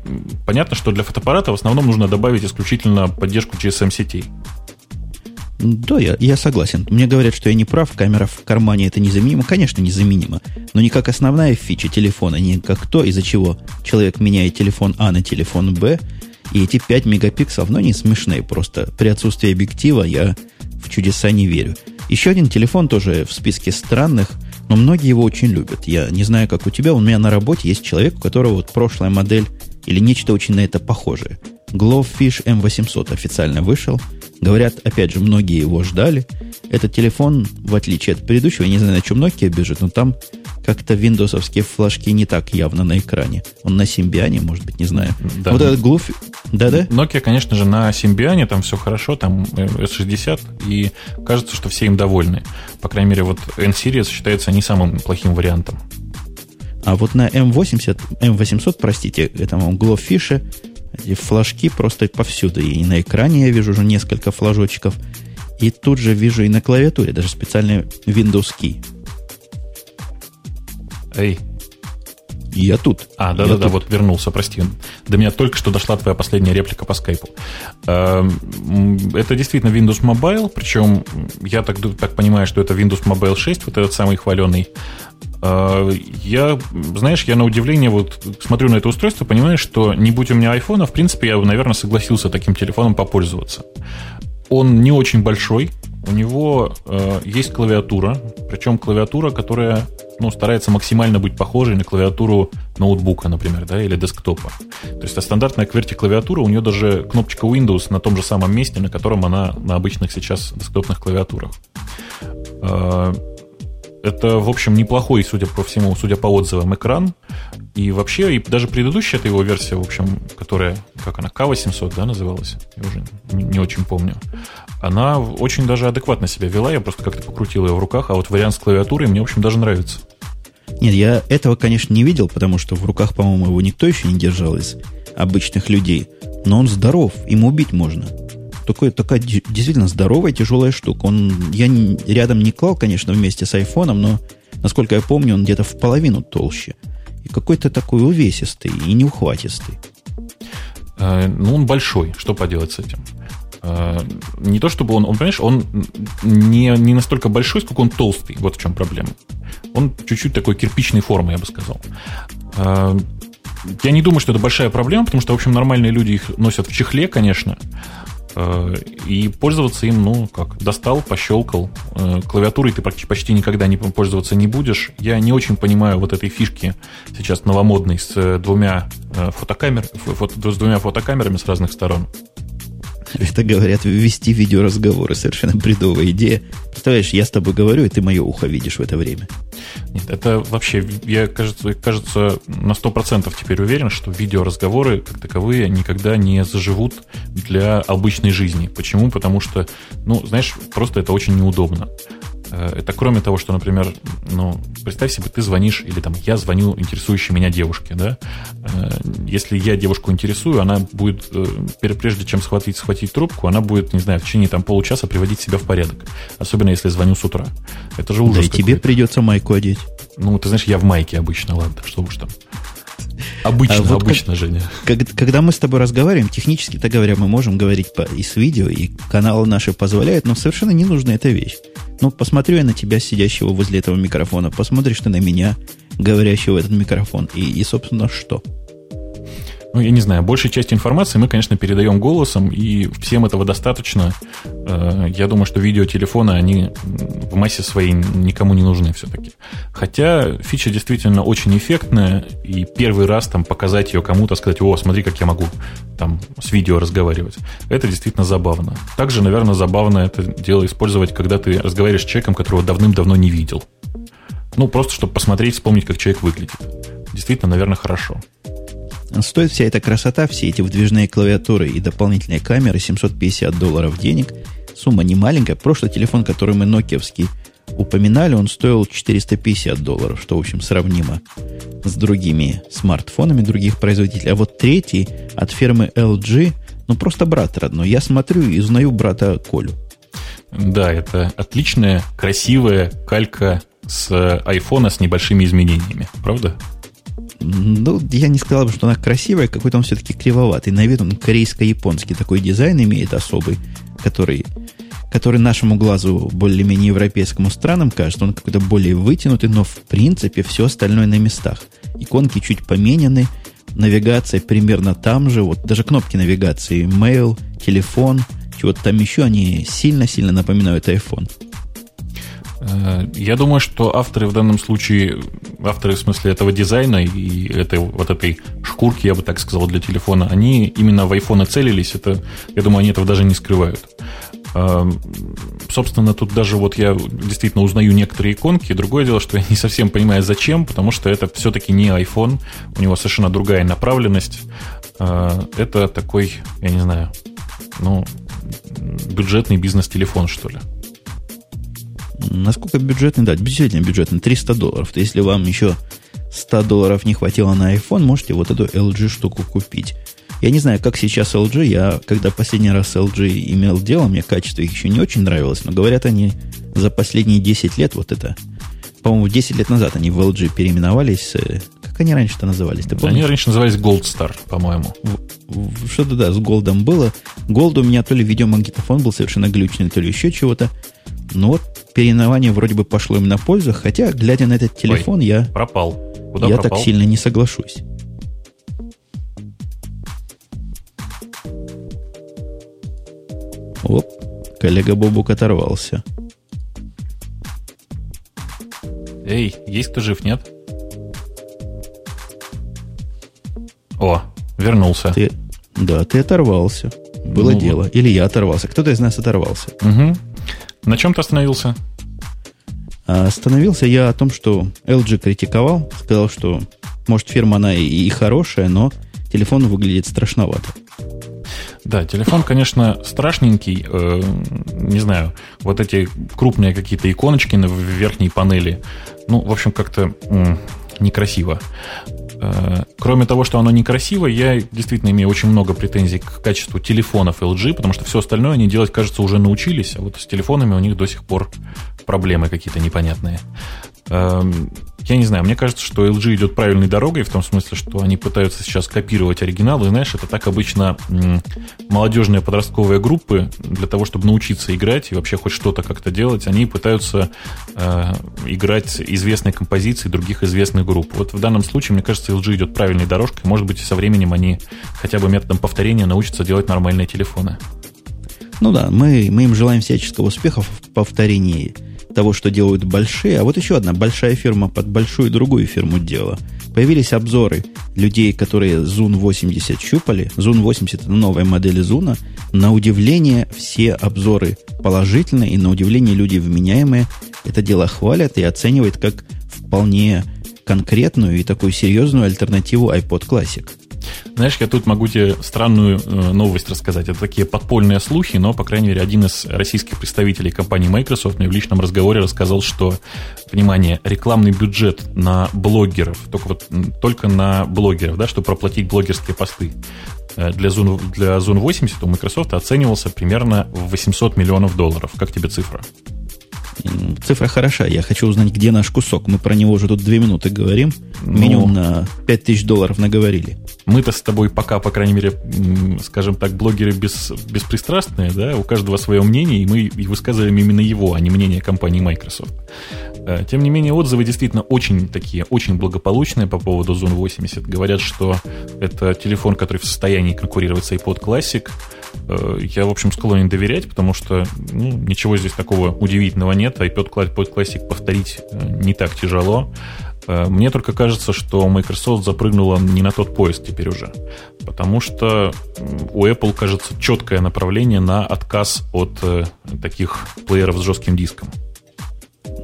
понятно, что для фотоаппарата в основном нужно добавить исключительно поддержку GSM-сетей. Да, я, я согласен. Мне говорят, что я не прав, камера в кармане это незаменимо. Конечно, незаменимо. Но не как основная фича телефона, не как то, из-за чего человек меняет телефон А на телефон Б. И эти 5 мегапикселов, но не смешные просто. При отсутствии объектива я в чудеса не верю. Еще один телефон тоже в списке странных, но многие его очень любят. Я не знаю, как у тебя, у меня на работе есть человек, у которого вот прошлая модель или нечто очень на это похожее. Glowfish M800 официально вышел. Говорят, опять же, многие его ждали. Этот телефон, в отличие от предыдущего, я не знаю, на чем Nokia бежит, но там как-то виндосовские флажки не так явно на экране. Он на Симбиане, может быть, не знаю. Да. Вот этот глуф... Да-да? Nokia, конечно же, на Симбиане, там все хорошо, там S60, и кажется, что все им довольны. По крайней мере, вот N-Series считается не самым плохим вариантом. А вот на M80, M800, простите, этому Glowfish, эти флажки просто повсюду. И на экране я вижу уже несколько флажочков. И тут же вижу и на клавиатуре даже специальный Windows Key. Эй. Я тут. А, да-да-да, вот вернулся, прости. До меня только что дошла твоя последняя реплика по скайпу. Эм, это действительно Windows Mobile, причем я так, так понимаю, что это Windows Mobile 6, вот этот самый хваленый. Э, я, знаешь, я на удивление вот смотрю на это устройство, понимаю, что не будь у меня iPhone, в принципе, я бы, наверное, согласился таким телефоном попользоваться. Он не очень большой, у него э, есть клавиатура, причем клавиатура, которая ну, старается максимально быть похожей на клавиатуру ноутбука, например, да, или десктопа. То есть а стандартная QWERTY клавиатура, у нее даже кнопочка Windows на том же самом месте, на котором она на обычных сейчас десктопных клавиатурах. Э, это, в общем, неплохой, судя по всему, судя по отзывам, экран. И вообще, и даже предыдущая эта его версия, в общем, которая, как она, К800, да, называлась? Я уже не, очень помню. Она очень даже адекватно себя вела, я просто как-то покрутил ее в руках, а вот вариант с клавиатурой мне, в общем, даже нравится. Нет, я этого, конечно, не видел, потому что в руках, по-моему, его никто еще не держал из обычных людей. Но он здоров, им убить можно такой, такая действительно здоровая, тяжелая штука. Он, я рядом не клал, конечно, вместе с айфоном, но, насколько я помню, он где-то в половину толще. И какой-то такой увесистый и неухватистый. Э, ну, он большой, что поделать с этим? Э, не то чтобы он, он, понимаешь, он не, не настолько большой, сколько он толстый. Вот в чем проблема. Он чуть-чуть такой кирпичной формы, я бы сказал. Э, я не думаю, что это большая проблема, потому что, в общем, нормальные люди их носят в чехле, конечно. Э, и пользоваться им, ну, как, достал, пощелкал. Э, клавиатурой ты почти никогда не пользоваться не будешь. Я не очень понимаю вот этой фишки сейчас новомодной с э, двумя фотокамер, с двумя фотокамерами с разных сторон. Это, говорят, ввести видеоразговоры. Совершенно бредовая идея. Представляешь, я с тобой говорю, и ты мое ухо видишь в это время. Нет, это вообще, я, кажется, кажется, на 100% теперь уверен, что видеоразговоры, как таковые, никогда не заживут для обычной жизни. Почему? Потому что, ну, знаешь, просто это очень неудобно. Э, это кроме того, что, например, ну, представь себе, ты звонишь, или там я звоню интересующей меня девушке, да? Э, если я девушку интересую, она будет, э, прежде чем схватить, схватить трубку, она будет, не знаю, в течение там получаса приводить себя в порядок. Особенно если звоню с утра. Это же ужас. Да и тебе придется майку одеть. Ну, ты знаешь, я в майке обычно, ладно, что уж там. Обычно, а вот обычно, как, Женя. Как, когда мы с тобой разговариваем, технически-то говоря, мы можем говорить по, и с видео, и каналы наши позволяют, но совершенно не нужна эта вещь. Ну, посмотрю я на тебя, сидящего возле этого микрофона, посмотришь ты на меня, говорящего в этот микрофон, и, и собственно, что? Ну, я не знаю, большая часть информации мы, конечно, передаем голосом, и всем этого достаточно. Э, я думаю, что видеотелефоны, они в массе своей никому не нужны все-таки. Хотя фича действительно очень эффектная, и первый раз там показать ее кому-то, сказать, о, смотри, как я могу там с видео разговаривать, это действительно забавно. Также, наверное, забавно это дело использовать, когда ты разговариваешь с человеком, которого давным-давно не видел. Ну, просто чтобы посмотреть, вспомнить, как человек выглядит. Действительно, наверное, хорошо. Стоит вся эта красота, все эти выдвижные клавиатуры и дополнительные камеры 750 долларов денег. Сумма не маленькая. Прошлый телефон, который мы нокиевский упоминали, он стоил 450 долларов, что, в общем, сравнимо с другими смартфонами других производителей. А вот третий от фирмы LG, ну, просто брат родной. Я смотрю и узнаю брата Колю. Да, это отличная, красивая калька с айфона с небольшими изменениями, правда? Ну, я не сказал бы, что она красивая, какой-то он все-таки кривоватый. На вид он корейско-японский такой дизайн имеет особый, который, который нашему глазу более-менее европейскому странам кажется. Он какой-то более вытянутый, но в принципе все остальное на местах. Иконки чуть поменены, навигация примерно там же, вот даже кнопки навигации, mail, телефон, чего-то там еще, они сильно-сильно напоминают iPhone. Э, я думаю, что авторы в данном случае, авторы в смысле этого дизайна и этой, вот этой шкурки, я бы так сказал, для телефона, они именно в iPhone целились. Это, я думаю, они этого даже не скрывают. Э, собственно, тут даже вот я действительно узнаю некоторые иконки. Другое дело, что я не совсем понимаю, зачем, потому что это все-таки не iPhone, у него совершенно другая направленность. Э, это такой, я не знаю, ну, бюджетный бизнес-телефон, что ли. Насколько бюджетный? Да, действительно бюджетный. 300 долларов. То если вам еще 100 долларов не хватило на iPhone, можете вот эту LG штуку купить. Я не знаю, как сейчас LG. Я, когда последний раз LG имел дело, мне качество их еще не очень нравилось, но говорят они за последние 10 лет вот это. По-моему, 10 лет назад они в LG переименовались. Как они раньше-то назывались? Ты Они раньше назывались Gold Star, по-моему. Что-то, да, с Голдом было. Gold у меня то ли видеомагнитофон был совершенно глючный, то ли еще чего-то. Но вот переименование вроде бы пошло им на пользу, хотя, глядя на этот телефон, Ой, я... Пропал. Куда я пропал? так сильно не соглашусь. Оп, коллега Бобук оторвался. Эй, есть кто жив, нет? О, вернулся. Ты, да, ты оторвался. Было ну, дело. Или я оторвался. Кто-то из нас оторвался. Угу. На чем ты остановился? А, остановился я о том, что LG критиковал, сказал, что, может, фирма она и, и хорошая, но телефон выглядит страшновато. Да, телефон, конечно, страшненький. Э, не знаю, вот эти крупные какие-то иконочки на верхней панели. Ну, в общем, как-то м- некрасиво. Э, кроме того, что оно некрасиво, я действительно имею очень много претензий к качеству телефонов LG, потому что все остальное они делать, кажется, уже научились, а вот с телефонами у них до сих пор проблемы какие-то непонятные. Я не знаю, мне кажется, что LG идет правильной дорогой, в том смысле, что они пытаются сейчас копировать оригинал, и знаешь, это так обычно молодежные подростковые группы для того, чтобы научиться играть и вообще хоть что-то как-то делать, они пытаются э, играть известные композиции других известных групп. Вот в данном случае, мне кажется, LG идет правильной дорожкой, может быть, со временем они хотя бы методом повторения научатся делать нормальные телефоны. Ну да, мы, мы им желаем всяческого успеха в повторении того, что делают большие. А вот еще одна большая фирма под большую другую фирму делала. Появились обзоры людей, которые Zoom 80 щупали. Zoom 80 это новая модель Zoom. На удивление все обзоры положительные, и на удивление люди вменяемые. это дело хвалят и оценивают как вполне конкретную и такую серьезную альтернативу iPod Classic. Знаешь, я тут могу тебе странную э, новость рассказать. Это такие подпольные слухи, но, по крайней мере, один из российских представителей компании Microsoft мне в личном разговоре рассказал, что, внимание, рекламный бюджет на блогеров, только, вот, только на блогеров, да, чтобы проплатить блогерские посты, э, для Zoom, для Zoom 80 у Microsoft оценивался примерно в 800 миллионов долларов. Как тебе цифра? Цифра хороша. Я хочу узнать, где наш кусок. Мы про него уже тут две минуты говорим. Ну, Минимум на 5000 долларов наговорили. Мы-то с тобой пока, по крайней мере, скажем так, блогеры без, беспристрастные, да, у каждого свое мнение, и мы и высказываем именно его, а не мнение компании Microsoft. Э, тем не менее, отзывы действительно очень такие, очень благополучные по поводу Zone 80. Говорят, что это телефон, который в состоянии конкурировать с iPod Classic. Э, я, в общем, склонен доверять, потому что ну, ничего здесь такого удивительного нет. iPod Classic повторить э, не так тяжело. Э, мне только кажется, что Microsoft запрыгнула не на тот поезд теперь уже. Потому что у Apple, кажется, четкое направление на отказ от таких плееров с жестким диском.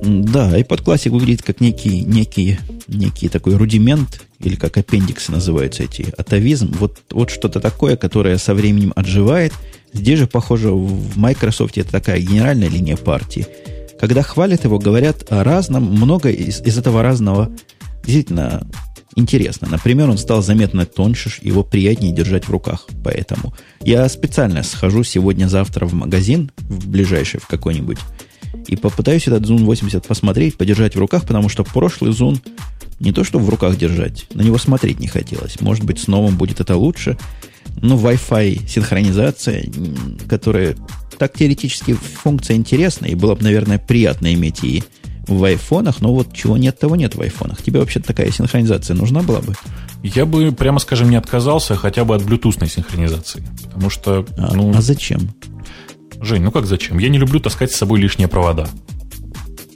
Да, iPod Classic выглядит как некий, некий, некий такой рудимент, или как аппендиксы называются эти, атовизм. Вот, вот что-то такое, которое со временем отживает. Здесь же, похоже, в Microsoft это такая генеральная линия партии – когда хвалят его, говорят о разном, много из, из этого разного действительно интересно. Например, он стал заметно тоньше, его приятнее держать в руках. Поэтому я специально схожу сегодня-завтра в магазин, в ближайший в какой-нибудь, и попытаюсь этот Zoom 80 посмотреть, подержать в руках, потому что прошлый Zoom не то, что в руках держать, на него смотреть не хотелось. Может быть, с новым будет это лучше. Но Wi-Fi синхронизация, которая так теоретически функция интересная, и было бы, наверное, приятно иметь и в айфонах, но вот чего нет, того нет в айфонах. Тебе вообще такая синхронизация нужна была бы? Я бы, прямо скажем, не отказался хотя бы от блютусной синхронизации. Потому что... А, ну, а зачем? Жень, ну как зачем? Я не люблю таскать с собой лишние провода.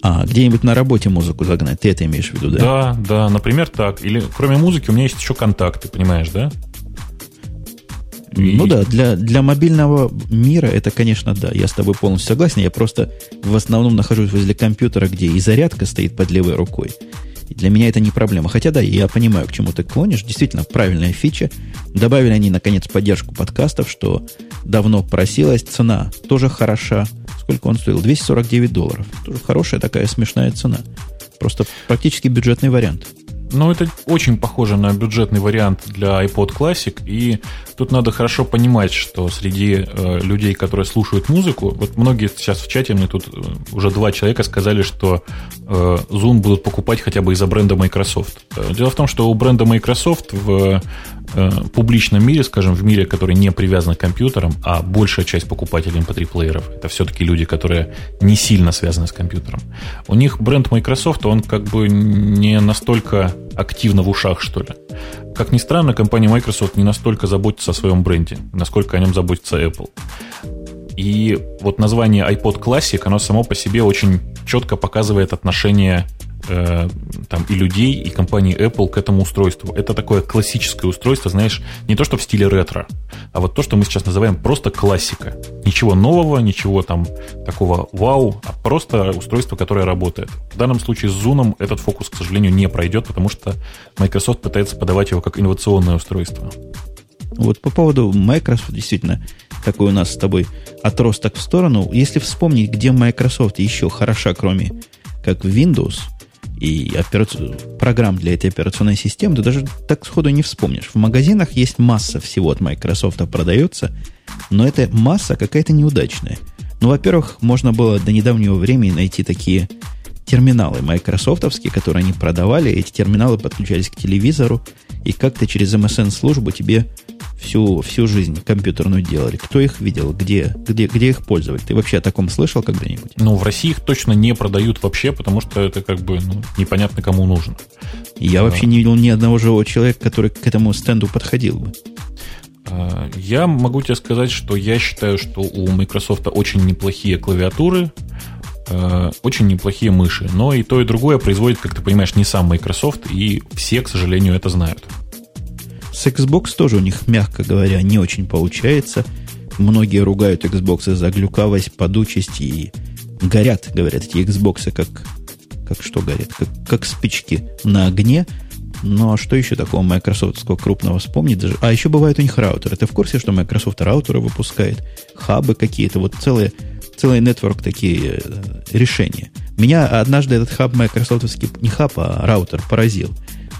А, где-нибудь на работе музыку загнать, ты это имеешь в виду, да? Да, да, например, так. Или кроме музыки у меня есть еще контакты, понимаешь, да? Ну да, для, для мобильного мира это, конечно, да, я с тобой полностью согласен. Я просто в основном нахожусь возле компьютера, где и зарядка стоит под левой рукой. И для меня это не проблема. Хотя да, я понимаю, к чему ты клонишь. Действительно, правильная фича. Добавили они, наконец, поддержку подкастов, что давно просилась. Цена тоже хороша. Сколько он стоил? 249 долларов. Тоже хорошая такая смешная цена. Просто практически бюджетный вариант. Ну, это очень похоже на бюджетный вариант для iPod Classic, и тут надо хорошо понимать, что среди э, людей, которые слушают музыку, вот многие сейчас в чате мне тут э, уже два человека сказали, что э, Zoom будут покупать хотя бы из-за бренда Microsoft. Э, дело в том, что у бренда Microsoft в э, публичном мире, скажем, в мире, который не привязан к компьютерам, а большая часть покупателей MP3-плееров, это все-таки люди, которые не сильно связаны с компьютером, у них бренд Microsoft, он как бы не настолько активно в ушах, что ли. Как ни странно, компания Microsoft не настолько заботится о своем бренде, насколько о нем заботится Apple. И вот название iPod Classic, оно само по себе очень четко показывает отношение э, там, и людей, и компании Apple к этому устройству. Это такое классическое устройство, знаешь, не то что в стиле ретро, а вот то, что мы сейчас называем просто классика. Ничего нового, ничего там такого вау, а просто устройство, которое работает. В данном случае с Zoom этот фокус, к сожалению, не пройдет, потому что Microsoft пытается подавать его как инновационное устройство. Вот по поводу Microsoft, действительно, такой у нас с тобой отросток в сторону. Если вспомнить, где Microsoft еще хороша, кроме как Windows – и операци... программ для этой операционной системы, ты даже так сходу не вспомнишь. В магазинах есть масса всего от Microsoft продается, но эта масса какая-то неудачная. Ну, во-первых, можно было до недавнего времени найти такие терминалы майкрософтовские, которые они продавали. Эти терминалы подключались к телевизору, и как-то через MSN-службу тебе всю, всю жизнь компьютерную делали. Кто их видел? Где, где, где их пользовали? Ты вообще о таком слышал когда-нибудь? Ну, в России их точно не продают вообще, потому что это как бы ну, непонятно кому нужно. Я а... вообще не видел ни одного живого человека, который к этому стенду подходил бы. А, я могу тебе сказать, что я считаю, что у Microsoft очень неплохие клавиатуры, а, очень неплохие мыши. Но и то, и другое производит, как ты понимаешь, не сам Microsoft, и все, к сожалению, это знают. С Xbox тоже у них, мягко говоря, не очень получается. Многие ругают Xbox за глюкавость, подучесть и горят, говорят, эти Xbox, как, как что горят? Как, как спички на огне. Ну, а что еще такого майкрософтского крупного вспомнить даже? А еще бывает у них раутеры. Ты в курсе, что Microsoft раутеры выпускает? Хабы какие-то, вот целые, целый нетворк такие э, решения. Меня однажды этот хаб майкрософтовский, не хаб, а раутер поразил.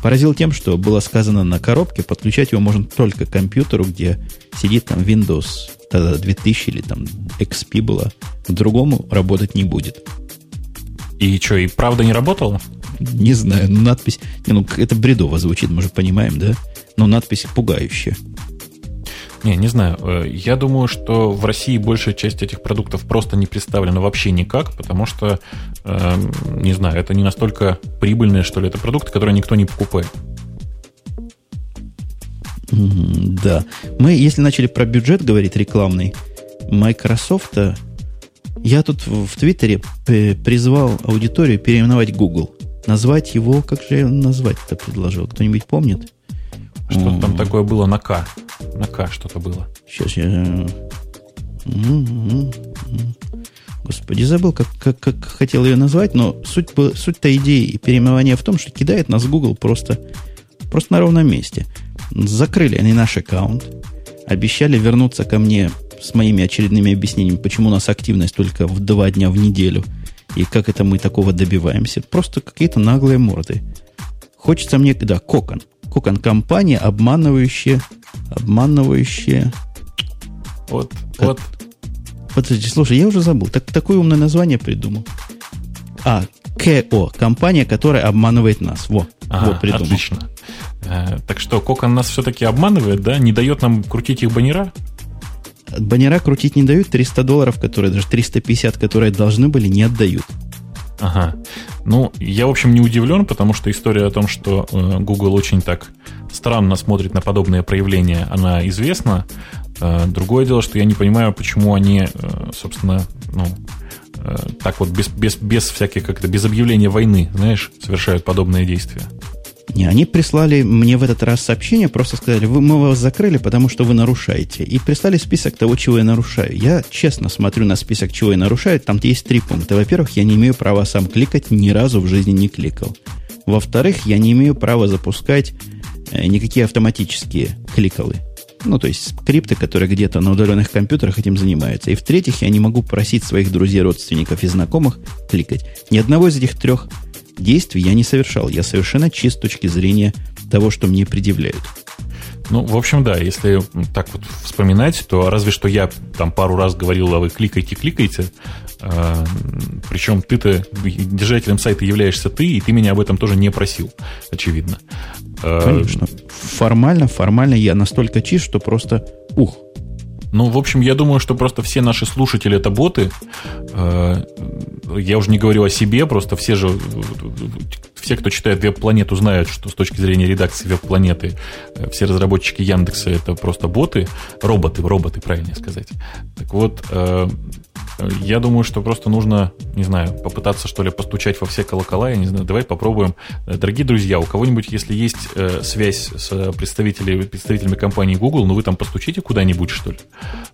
Поразил тем, что было сказано на коробке, подключать его можно только к компьютеру, где сидит там Windows тогда 2000 или там XP было. К другому работать не будет. И что, и правда не работало? Не знаю, надпись... Не, ну, это бредово звучит, мы же понимаем, да? Но надпись пугающая. Не, не знаю. Э, я думаю, что в России большая часть этих продуктов просто не представлена вообще никак, потому что, э, не знаю, это не настолько прибыльные, что ли, это продукты, которые никто не покупает. Да. Мы, если начали про бюджет говорить рекламный, Microsoft, я тут в Твиттере призвал аудиторию переименовать Google. Назвать его, как же я назвать это предложил? Кто-нибудь помнит? Что-то там такое было на К. На К что-то было. Сейчас я... Господи, забыл, как, как, как хотел ее назвать, но суть, суть-то идеи и переименования в том, что кидает нас Google просто, просто на ровном месте. Закрыли они наш аккаунт, обещали вернуться ко мне с моими очередными объяснениями, почему у нас активность только в два дня в неделю, и как это мы такого добиваемся. Просто какие-то наглые морды. Хочется мне, да, кокон. Кокон компания, обманывающая, обманывающая... Вот, как? вот. Подожди, слушай, я уже забыл. Так, такое умное название придумал. А, КО, компания, которая обманывает нас. Во, ага, вот придумал. Отлично. Э, так что, Кокон нас все-таки обманывает, да? Не дает нам крутить их баннера? Баннера крутить не дают, 300 долларов, которые, даже 350, которые должны были, не отдают. Ага. Ну, я, в общем, не удивлен, потому что история о том, что э, Google очень так странно смотрит на подобные проявления, она известна. Э, другое дело, что я не понимаю, почему они, э, собственно, ну, так вот без, без, без всяких, как-то, без объявления войны, знаешь, совершают подобные действия. Не, они прислали мне в этот раз сообщение, просто сказали, вы, мы вас закрыли, потому что вы нарушаете. И прислали список того, чего я нарушаю. Я честно смотрю на список, чего я нарушаю. Там есть три пункта. Во-первых, я не имею права сам кликать, ни разу в жизни не кликал. Во-вторых, я не имею права запускать э, никакие автоматические кликалы. Ну, то есть скрипты, которые где-то на удаленных компьютерах этим занимаются. И в-третьих, я не могу просить своих друзей, родственников и знакомых кликать. Ни одного из этих трех действий я не совершал. Я совершенно чист с точки зрения того, что мне предъявляют. Ну, в общем, да, если так вот вспоминать, то разве что я там пару раз говорил, а вы кликайте, кликайте. А, причем ты-то держателем сайта являешься ты, и ты меня об этом тоже не просил, очевидно. А, Конечно. Формально, формально я настолько чист, что просто ух, ну, в общем, я думаю, что просто все наши слушатели это боты. Э, я уже не говорю о себе, просто все же, все, кто читает веб-планету, знают, что с точки зрения редакции веб-планеты э, все разработчики Яндекса это просто боты, роботы, роботы, правильнее сказать. Так вот, э, я думаю, что просто нужно, не знаю, попытаться, что ли, постучать во все колокола. Я не знаю, давай попробуем. Дорогие друзья, у кого-нибудь, если есть э, связь с представителями, представителями компании Google, ну вы там постучите куда-нибудь, что ли.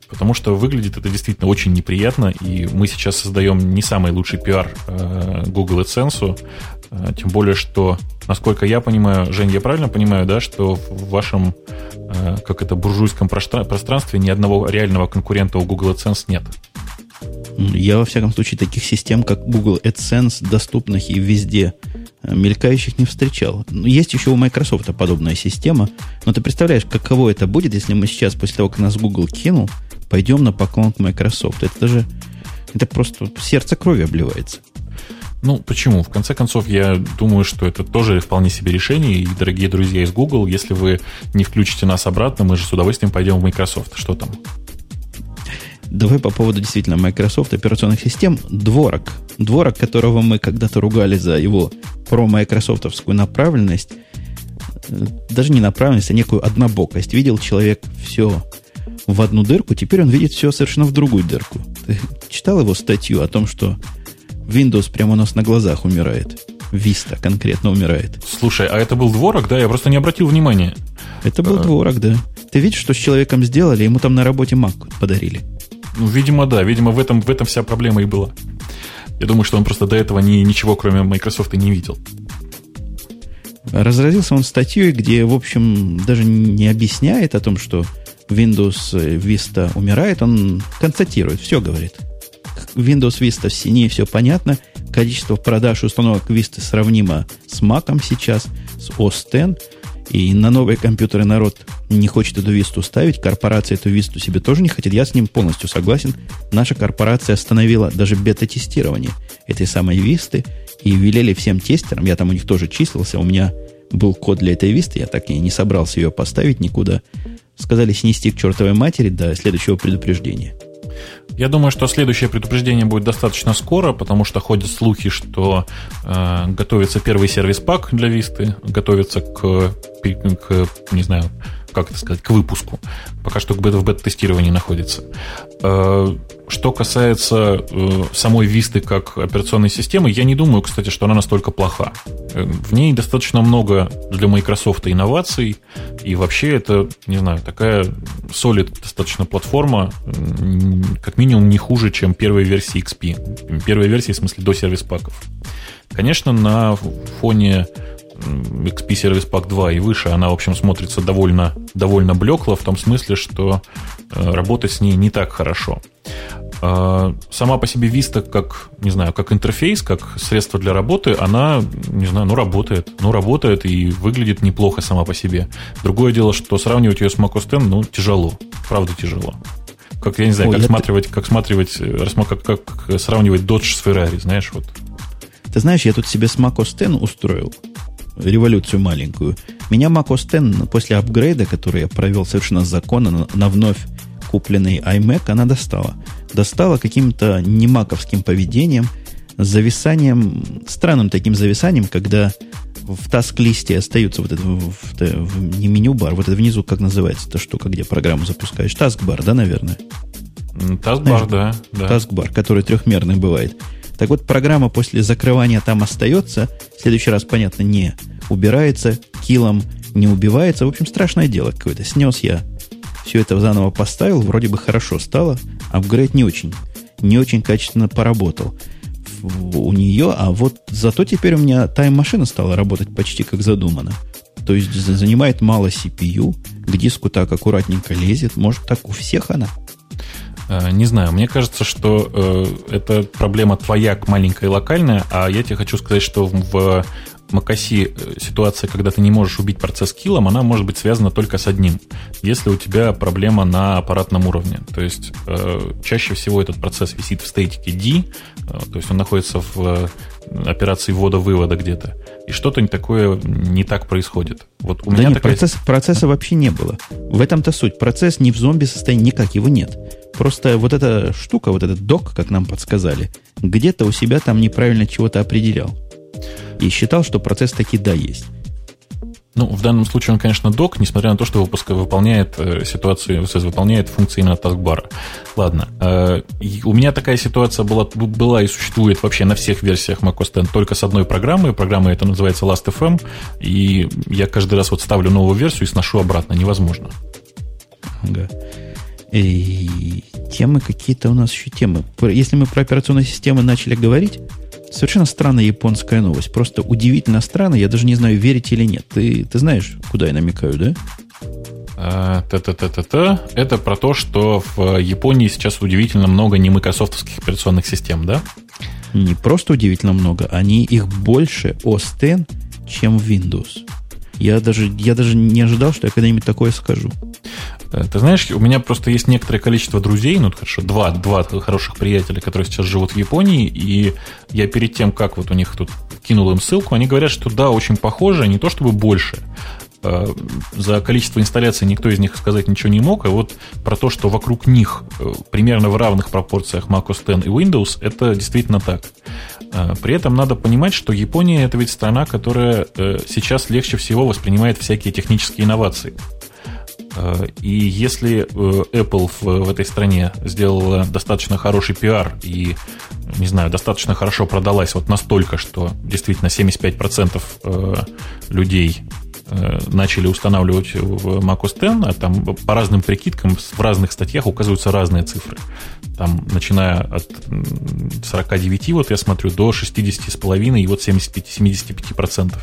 Потому что выглядит это действительно очень неприятно, и мы сейчас создаем не самый лучший пиар э, Google AdSense, э, тем более, что, насколько я понимаю, Жень, я правильно понимаю, да, что в вашем, э, как это, буржуйском пространстве ни одного реального конкурента у Google AdSense нет? Я, во всяком случае, таких систем, как Google AdSense, доступных и везде э, мелькающих не встречал. Есть еще у Microsoft подобная система, но ты представляешь, каково это будет, если мы сейчас, после того, как нас Google кинул, пойдем на поклон к Microsoft. Это же это просто сердце крови обливается. Ну, почему? В конце концов, я думаю, что это тоже вполне себе решение. И, дорогие друзья из Google, если вы не включите нас обратно, мы же с удовольствием пойдем в Microsoft. Что там? Давай по поводу действительно Microsoft операционных систем. Дворок. Дворок, которого мы когда-то ругали за его про-майкрософтовскую направленность, э, даже не направленность, а некую однобокость. Видел человек все в одну дырку, теперь он видит все совершенно в другую дырку. Ты читал его статью о том, что Windows прямо у нас на глазах умирает? Vista конкретно умирает. Слушай, а это был дворок, да? Я просто не обратил внимания. Это был а... дворок, да. Ты видишь, что с человеком сделали? Ему там на работе Mac подарили. Ну, видимо, да. Видимо, в этом, в этом вся проблема и была. Я думаю, что он просто до этого ни, ничего, кроме Microsoft, и не видел. Разразился он статьей, где, в общем, даже не объясняет о том, что Windows Vista умирает, он констатирует, все говорит. Windows Vista в сине, все понятно. Количество продаж установок Vista сравнимо с Mac сейчас, с OS X. И на новые компьютеры народ не хочет эту висту ставить. Корпорация эту висту себе тоже не хочет. Я с ним полностью согласен. Наша корпорация остановила даже бета-тестирование этой самой висты и велели всем тестерам, я там у них тоже числился, у меня был код для этой висты, я так и не собрался ее поставить никуда. Сказали снести к чертовой матери до следующего предупреждения. Я думаю, что следующее предупреждение будет достаточно скоро, потому что ходят слухи, что э, готовится первый сервис-пак для Висты, готовится к, к, не знаю, как это сказать, к выпуску. Пока что в бета-тестировании находится. Э, что касается э, самой Висты как операционной системы, я не думаю, кстати, что она настолько плоха. Э, в ней достаточно много для Microsoft инноваций, и вообще это, не знаю, такая solid достаточно платформа, как минимум не хуже, чем первая версия XP. Первая версия, в смысле, до сервис-паков. Конечно, на фоне XP Service Pack 2 и выше, она, в общем, смотрится довольно, довольно блекло, в том смысле, что э, работать с ней не так хорошо. А, сама по себе Vista как, не знаю, как интерфейс, как средство для работы, она, не знаю, ну работает. Ну работает и выглядит неплохо сама по себе. Другое дело, что сравнивать ее с Mac OS X, ну, тяжело. Правда тяжело. Как, я не знаю, Ой, как, сматривать, как сматривать, э, как, как сравнивать Dodge с Ferrari, знаешь, вот. Ты знаешь, я тут себе с Mac OS X устроил революцию маленькую. Меня Mac OS X после апгрейда, который я провел совершенно законно на, на вновь купленный iMac, она достала. Достала каким-то немаковским поведением, зависанием, странным таким зависанием, когда в таск-листе остаются вот это, в, в, в, не меню-бар, вот это внизу, как называется эта штука, где программу запускаешь? Таскбар, да, наверное? Таскбар, да, да. Таскбар, который трехмерный бывает. Так вот, программа после закрывания там остается, в следующий раз, понятно, не убирается, килом не убивается. В общем, страшное дело какое-то. Снес я все это заново поставил, вроде бы хорошо стало. Апгрейд не очень, не очень качественно поработал у нее, а вот зато теперь у меня тайм-машина стала работать почти как задумано. То есть занимает мало CPU, к диску так аккуратненько лезет. Может, так у всех она? Э, не знаю, мне кажется, что э, это проблема твоя маленькая и локальная, а я тебе хочу сказать, что в macOS э, ситуация, когда ты не можешь убить процесс киллом, она может быть связана только с одним. Если у тебя проблема на аппаратном уровне. То есть э, чаще всего этот процесс висит в стейтике D, э, то есть он находится в э, операции ввода-вывода где-то. И что-то такое не так происходит. Вот у да меня нет, такая... процесс, процесса вообще не было. В этом-то суть. Процесс не в зомби состоянии, никак его нет. Просто вот эта штука, вот этот док, как нам подсказали, где-то у себя там неправильно чего-то определял и считал, что процесс таки да есть. Ну, в данном случае он, конечно, док, несмотря на то, что выпуск выполняет э, ситуацию, выполняет функции на таскбара. Ладно. Э, у меня такая ситуация была, была и существует вообще на всех версиях macOS X только с одной программой. Программа это называется Last.fm. И я каждый раз вот ставлю новую версию и сношу обратно. Невозможно. Ага. И темы какие-то у нас еще темы. Если мы про операционные системы начали говорить, Совершенно странная японская новость. Просто удивительно странно. Я даже не знаю, верить или нет. Ты, ты знаешь, куда я намекаю, да? А, та-та-та-та-та. Это про то, что в Японии сейчас удивительно много не майкрософтовских операционных систем, да? Не просто удивительно много, они их больше OS X, чем Windows. Я даже, я даже не ожидал, что я когда-нибудь такое скажу. Э, ты знаешь, у меня просто есть некоторое количество друзей, ну, хорошо, два, два хороших приятеля, которые сейчас живут в Японии, и я перед тем, как вот у них тут кинул им ссылку, они говорят, что да, очень похоже, не то чтобы больше, за количество инсталляций никто из них сказать ничего не мог, а вот про то, что вокруг них э, примерно в равных пропорциях macOS X и Windows, это действительно так. А, при этом надо понимать, что Япония это ведь страна, которая э, сейчас легче всего воспринимает всякие технические инновации. А, и если э, Apple в этой стране сделала достаточно хороший пиар и, не знаю, достаточно хорошо продалась вот настолько, что действительно 75% э, людей начали устанавливать в macOS X, а там по разным прикидкам в разных статьях указываются разные цифры. Там, начиная от 49, вот я смотрю, до 60,5 и вот 75-75%.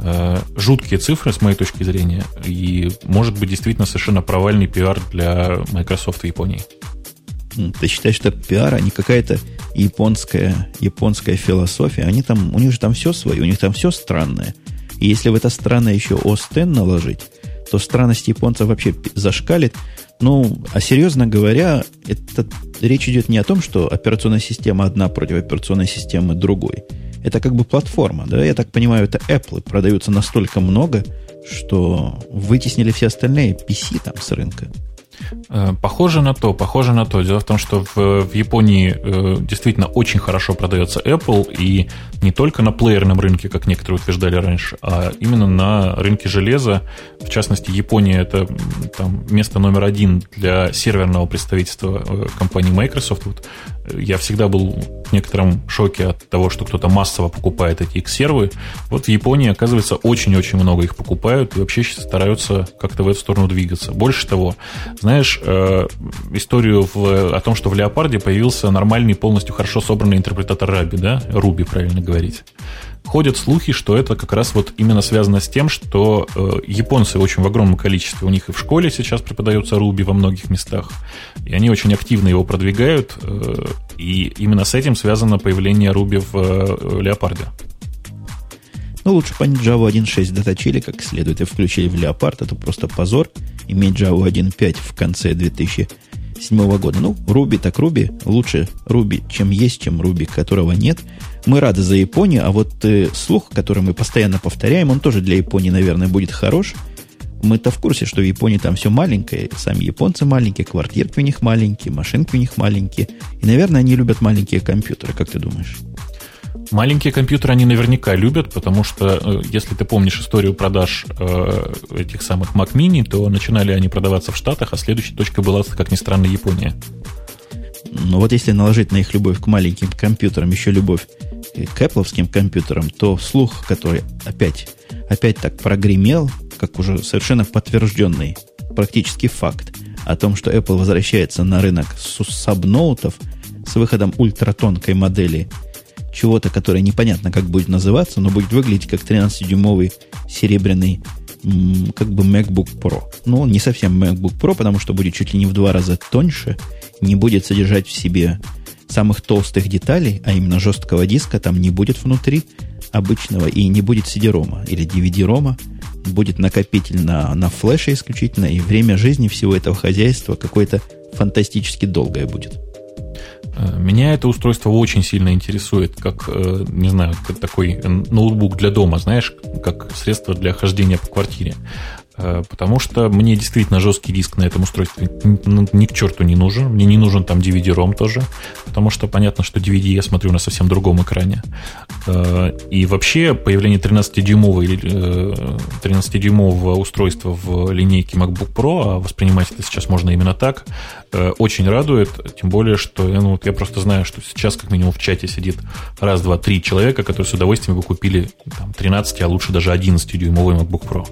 Э, жуткие цифры, с моей точки зрения, и может быть действительно совершенно провальный пиар для Microsoft в Японии. Ты считаешь, что пиар, а не какая-то японская, японская философия? Они там, у них же там все свое, у них там все странное. И если в это странное еще Остен наложить, то странность японцев вообще зашкалит. Ну, а серьезно говоря, это, речь идет не о том, что операционная система одна против операционной системы другой. Это как бы платформа, да? Я так понимаю, это Apple продаются настолько много, что вытеснили все остальные PC там с рынка. Э, похоже на то, похоже на то. Дело в том, что в, в Японии э, действительно очень хорошо продается Apple, и не только на плеерном рынке, как некоторые утверждали раньше, а именно на рынке железа. В частности, Япония это там, место номер один для серверного представительства э, компании Microsoft. Вот, э, я всегда был в некотором шоке от того, что кто-то массово покупает эти X-сервы. Вот в Японии, оказывается, очень-очень много их покупают и вообще стараются как-то в эту сторону двигаться. Больше того, знаешь, э, историю в, о том, что в Леопарде появился нормальный, полностью хорошо собранный интерпретатор Раби, да? Руби, правильно говорить. Ходят слухи, что это как раз вот именно связано с тем, что э, японцы очень в огромном количестве, у них и в школе сейчас преподается Руби во многих местах, и они очень активно его продвигают, э, и именно с этим связано появление Руби в э, Леопарде. Ну, лучше бы они Java 1.6 доточили как следует и включили в Leopard. Это просто позор иметь Java 1.5 в конце 2007 года. Ну, Ruby так Ruby. Лучше Ruby, чем есть, чем Ruby, которого нет. Мы рады за Японию, а вот э, слух, который мы постоянно повторяем, он тоже для Японии, наверное, будет хорош. Мы-то в курсе, что в Японии там все маленькое, сами японцы маленькие, квартирки у них маленькие, машинки у них маленькие. И, наверное, они любят маленькие компьютеры, как ты думаешь? Маленькие компьютеры они наверняка любят, потому что, э, если ты помнишь историю продаж э, этих самых Mac Mini, то начинали они продаваться в Штатах, а следующей точкой была, как ни странно, Япония. Ну вот если наложить на их любовь к маленьким компьютерам еще любовь к Apple компьютерам, то слух, который опять, опять так прогремел, как уже совершенно подтвержденный практически факт о том, что Apple возвращается на рынок сабноутов с выходом ультратонкой модели чего-то, которое непонятно, как будет называться, но будет выглядеть как 13-дюймовый серебряный как бы MacBook Pro. Ну, не совсем MacBook Pro, потому что будет чуть ли не в два раза тоньше, не будет содержать в себе самых толстых деталей, а именно жесткого диска, там не будет внутри обычного и не будет CD-рома или DVD-рома, будет накопитель на, на флеше исключительно, и время жизни всего этого хозяйства какое-то фантастически долгое будет. Э, меня это устройство очень сильно интересует, как, э, не знаю, как такой ноутбук для дома, знаешь, как средство для хождения по квартире. Э, потому что мне действительно жесткий диск на этом устройстве ни к черту не нужен. Мне не нужен там DVD-ROM тоже, потому что понятно, что DVD я смотрю на совсем другом экране. Э, и вообще появление 13-дюймового, 13-дюймового устройства в линейке MacBook Pro, а воспринимать это сейчас можно именно так, э, очень радует, тем более, что ну, я просто знаю, что сейчас как минимум в чате сидит раз, два, три человека, которые с удовольствием бы купили там, 13, а лучше даже 11-дюймовый MacBook Pro.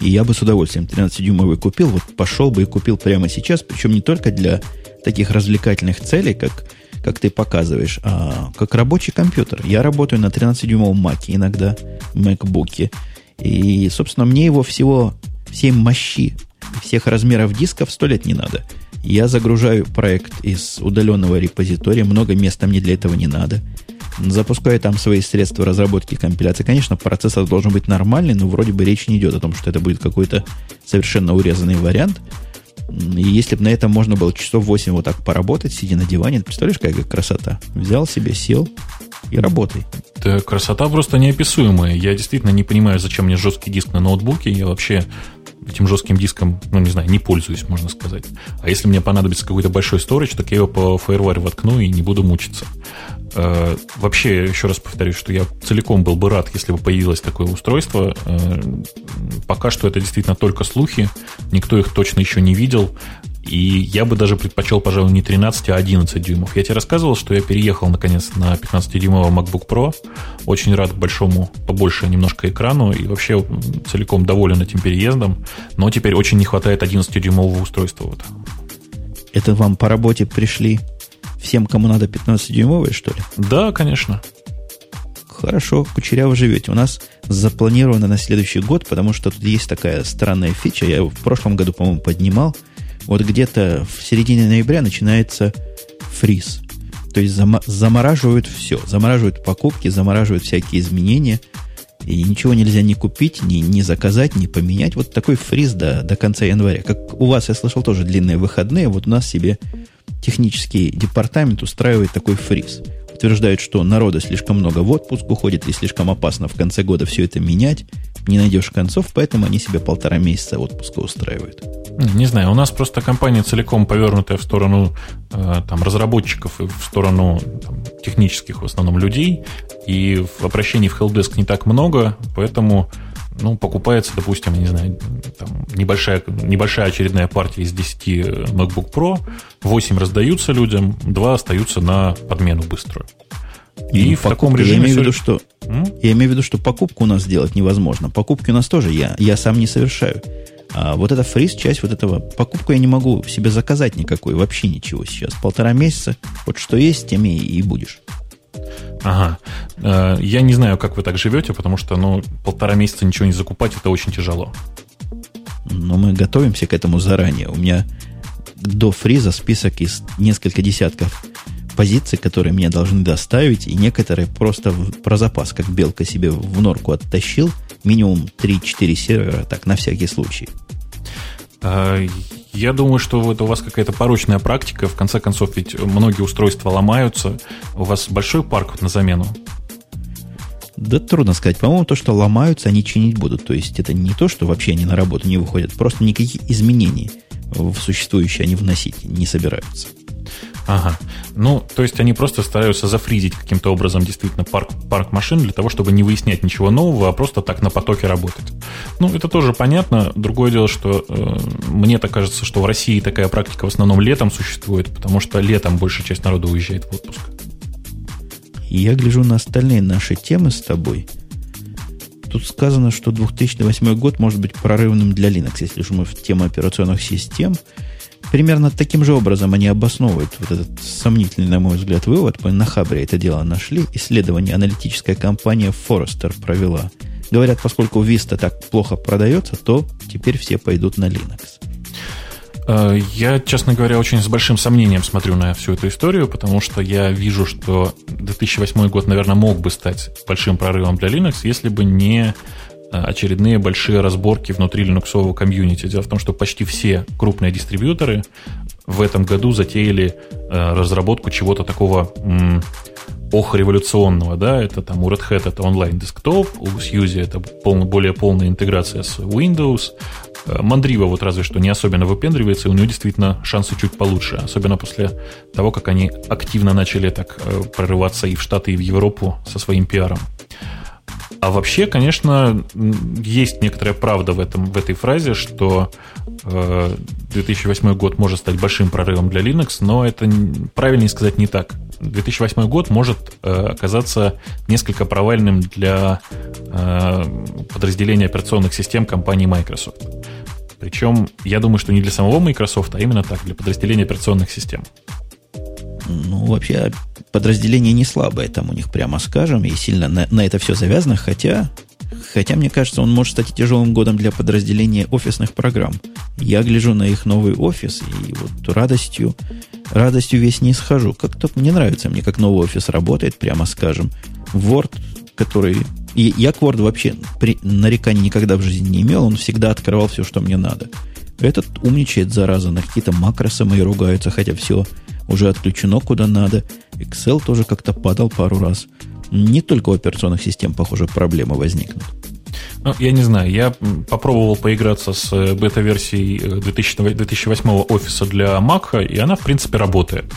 И я бы с удовольствием 13-дюймовый купил, вот пошел бы и купил прямо сейчас, причем не только для таких развлекательных целей, как, как ты показываешь, а как рабочий компьютер. Я работаю на 13-дюймовом Mac, иногда MacBook. И, собственно, мне его всего всей мощи, всех размеров дисков сто лет не надо. Я загружаю проект из удаленного репозитория, много места мне для этого не надо запускаю там свои средства разработки и компиляции. Конечно, процессор должен быть нормальный, но вроде бы речь не идет о том, что это будет какой-то совершенно урезанный вариант. И если бы на этом можно было часов 8 вот так поработать, сидя на диване, представляешь, какая красота? Взял себе, сел и работай. Да, красота просто неописуемая. Я действительно не понимаю, зачем мне жесткий диск на ноутбуке. Я вообще этим жестким диском, ну, не знаю, не пользуюсь, можно сказать. А если мне понадобится какой-то большой storage, так я его по FireWire воткну и не буду мучиться. Э, вообще, еще раз повторюсь, что я целиком был бы рад, если бы появилось такое устройство. Э, пока что это действительно только слухи, никто их точно еще не видел. И я бы даже предпочел, пожалуй, не 13, а 11 дюймов. Я тебе рассказывал, что я переехал, наконец, на 15-дюймовый MacBook Pro. Очень рад большому, побольше немножко экрану. И вообще целиком доволен этим переездом. Но теперь очень не хватает 11-дюймового устройства. Вот. Это вам по работе пришли всем, кому надо 15-дюймовые, что ли? Да, конечно. Хорошо, кучеряво живете. У нас запланировано на следующий год, потому что тут есть такая странная фича. Я в прошлом году, по-моему, поднимал – вот где-то в середине ноября начинается фриз. То есть зам, замораживают все. Замораживают покупки, замораживают всякие изменения. И ничего нельзя ни купить, ни, ни заказать, ни поменять. Вот такой фриз до, до конца января. Как у вас, я слышал, тоже длинные выходные. Вот у нас себе технический департамент устраивает такой фриз. Утверждают, что народа слишком много в отпуск уходит и слишком опасно в конце года все это менять не найдешь концов, поэтому они себе полтора месяца отпуска устраивают. Не знаю, у нас просто компания целиком повернутая в сторону э, там, разработчиков и в сторону там, технических в основном людей, и в обращении в Helpdesk не так много, поэтому ну, покупается, допустим, не знаю, там, небольшая, небольшая очередная партия из 10 MacBook Pro, 8 раздаются людям, 2 остаются на подмену быструю. И ну, в таком режиме... Я имею, в виду, что, я имею в виду, что покупку у нас сделать невозможно. Покупки у нас тоже я, я сам не совершаю. А вот эта фриз, часть вот этого, покупку я не могу себе заказать никакой, вообще ничего сейчас. Полтора месяца, вот что есть, тем и, и будешь. Ага. Э, я не знаю, как вы так живете, потому что, ну, полтора месяца ничего не закупать, это очень тяжело. Но мы готовимся к этому заранее. У меня до фриза список из нескольких десятков позиций, которые мне должны доставить, и некоторые просто про запас, как белка себе в норку оттащил, минимум 3-4 сервера, так, на всякий случай. Я думаю, что это у вас какая-то порочная практика. В конце концов, ведь многие устройства ломаются. У вас большой парк на замену? Да трудно сказать. По-моему, то, что ломаются, они чинить будут. То есть это не то, что вообще они на работу не выходят. Просто никаких изменений в существующие они вносить не собираются. Ага. Ну, то есть они просто стараются зафризить каким-то образом действительно парк, парк машин для того, чтобы не выяснять ничего нового, а просто так на потоке работать. Ну, это тоже понятно. Другое дело, что э, мне так кажется, что в России такая практика в основном летом существует, потому что летом большая часть народа уезжает в отпуск. Я гляжу на остальные наши темы с тобой. Тут сказано, что 2008 год может быть прорывным для Linux, если уж мы в тему операционных систем – примерно таким же образом они обосновывают вот этот сомнительный, на мой взгляд, вывод. Мы на Хабре это дело нашли. Исследование аналитическая компания Forrester провела. Говорят, поскольку Vista так плохо продается, то теперь все пойдут на Linux. Э, я, честно говоря, очень с большим сомнением смотрю на всю эту историю, потому что я вижу, что 2008 год, наверное, мог бы стать большим прорывом для Linux, если бы не очередные большие разборки внутри линуксового комьюнити. Дело в том, что почти все крупные дистрибьюторы в этом году затеяли э, разработку чего-то такого ох революционного, да, это там у Red Hat это онлайн десктоп, у Suse это пол, более полная интеграция с Windows, Mandriva э, вот разве что не особенно выпендривается, и у него действительно шансы чуть получше, особенно после того, как они активно начали так прорываться и в Штаты, и в Европу со своим пиаром. А вообще, конечно, есть некоторая правда в, этом, в этой фразе, что э, 2008 год может стать большим прорывом для Linux, но это правильнее сказать не так. 2008 год может э, оказаться несколько провальным для э, подразделения операционных систем компании Microsoft. Причем, я думаю, что не для самого Microsoft, а именно так, для подразделения операционных систем. Ну, вообще, подразделение не слабое там у них, прямо скажем, и сильно на, на это все завязано, хотя, хотя, мне кажется, он может стать тяжелым годом для подразделения офисных программ. Я гляжу на их новый офис, и вот радостью, радостью весь не схожу. Как-то не нравится мне, как новый офис работает, прямо скажем. Word, который... И я к Word вообще при, нареканий никогда в жизни не имел, он всегда открывал все, что мне надо. Этот умничает, зараза, на какие-то макросы мои ругаются, хотя все уже отключено куда надо. Excel тоже как-то падал пару раз. Не только у операционных систем, похоже, проблемы возникнут. Ну, я не знаю, я попробовал поиграться с э, бета-версией 2008 э, офиса для Mac, и она, в принципе, работает.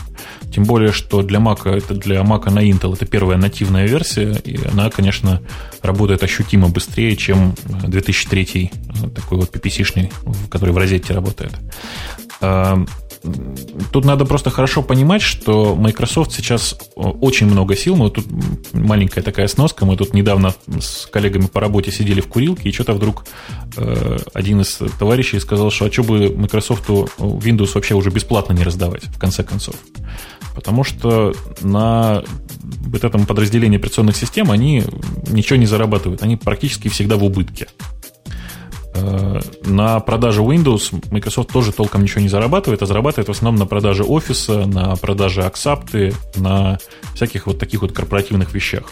Тем более, что для Mac, это для Mac на Intel это первая нативная версия, и она, конечно, работает ощутимо быстрее, чем 2003 э, такой вот PPC-шный, который в розетте работает. Тут надо просто хорошо понимать, что Microsoft сейчас э, очень много сил. Мы тут маленькая такая сноска. Мы тут недавно с коллегами по работе сидели в курилке, и что-то вдруг э, один из товарищей сказал, что а что бы Microsoft Windows вообще уже бесплатно не раздавать, в конце концов. Потому что на вот этом подразделении операционных систем они ничего не зарабатывают. Они практически всегда в убытке. Э, на продаже Windows Microsoft тоже толком ничего не зарабатывает, а зарабатывает в основном на продаже офиса, на продаже аксапты, на всяких вот таких вот корпоративных вещах.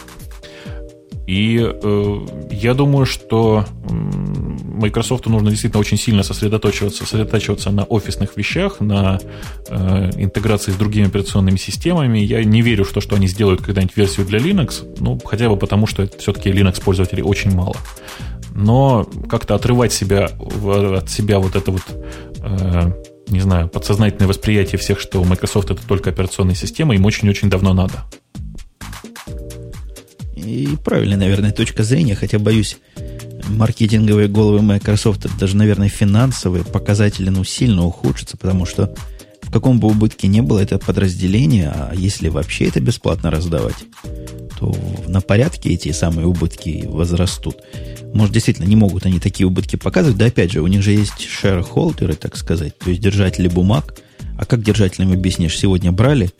И э, я думаю, что Microsoft нужно действительно очень сильно сосредоточиваться, сосредотачиваться на офисных вещах, на э, интеграции с другими операционными системами. Я не верю в то, что они сделают когда-нибудь версию для Linux, ну, хотя бы потому, что все-таки Linux пользователей очень мало но как-то отрывать себя от себя вот это вот э, не знаю, подсознательное восприятие всех, что Microsoft это только операционная система, им очень-очень давно надо. И правильная, наверное, точка зрения, хотя боюсь, маркетинговые головы Microsoft, даже, наверное, финансовые показатели, ну, сильно ухудшатся, потому что в каком бы убытке не было это подразделение, а если вообще это бесплатно раздавать, на порядке эти самые убытки возрастут. Может, действительно, не могут они такие убытки показывать. Да, опять же, у них же есть shareholder, так сказать, то есть держатели бумаг. А как держателям объяснишь? Сегодня брали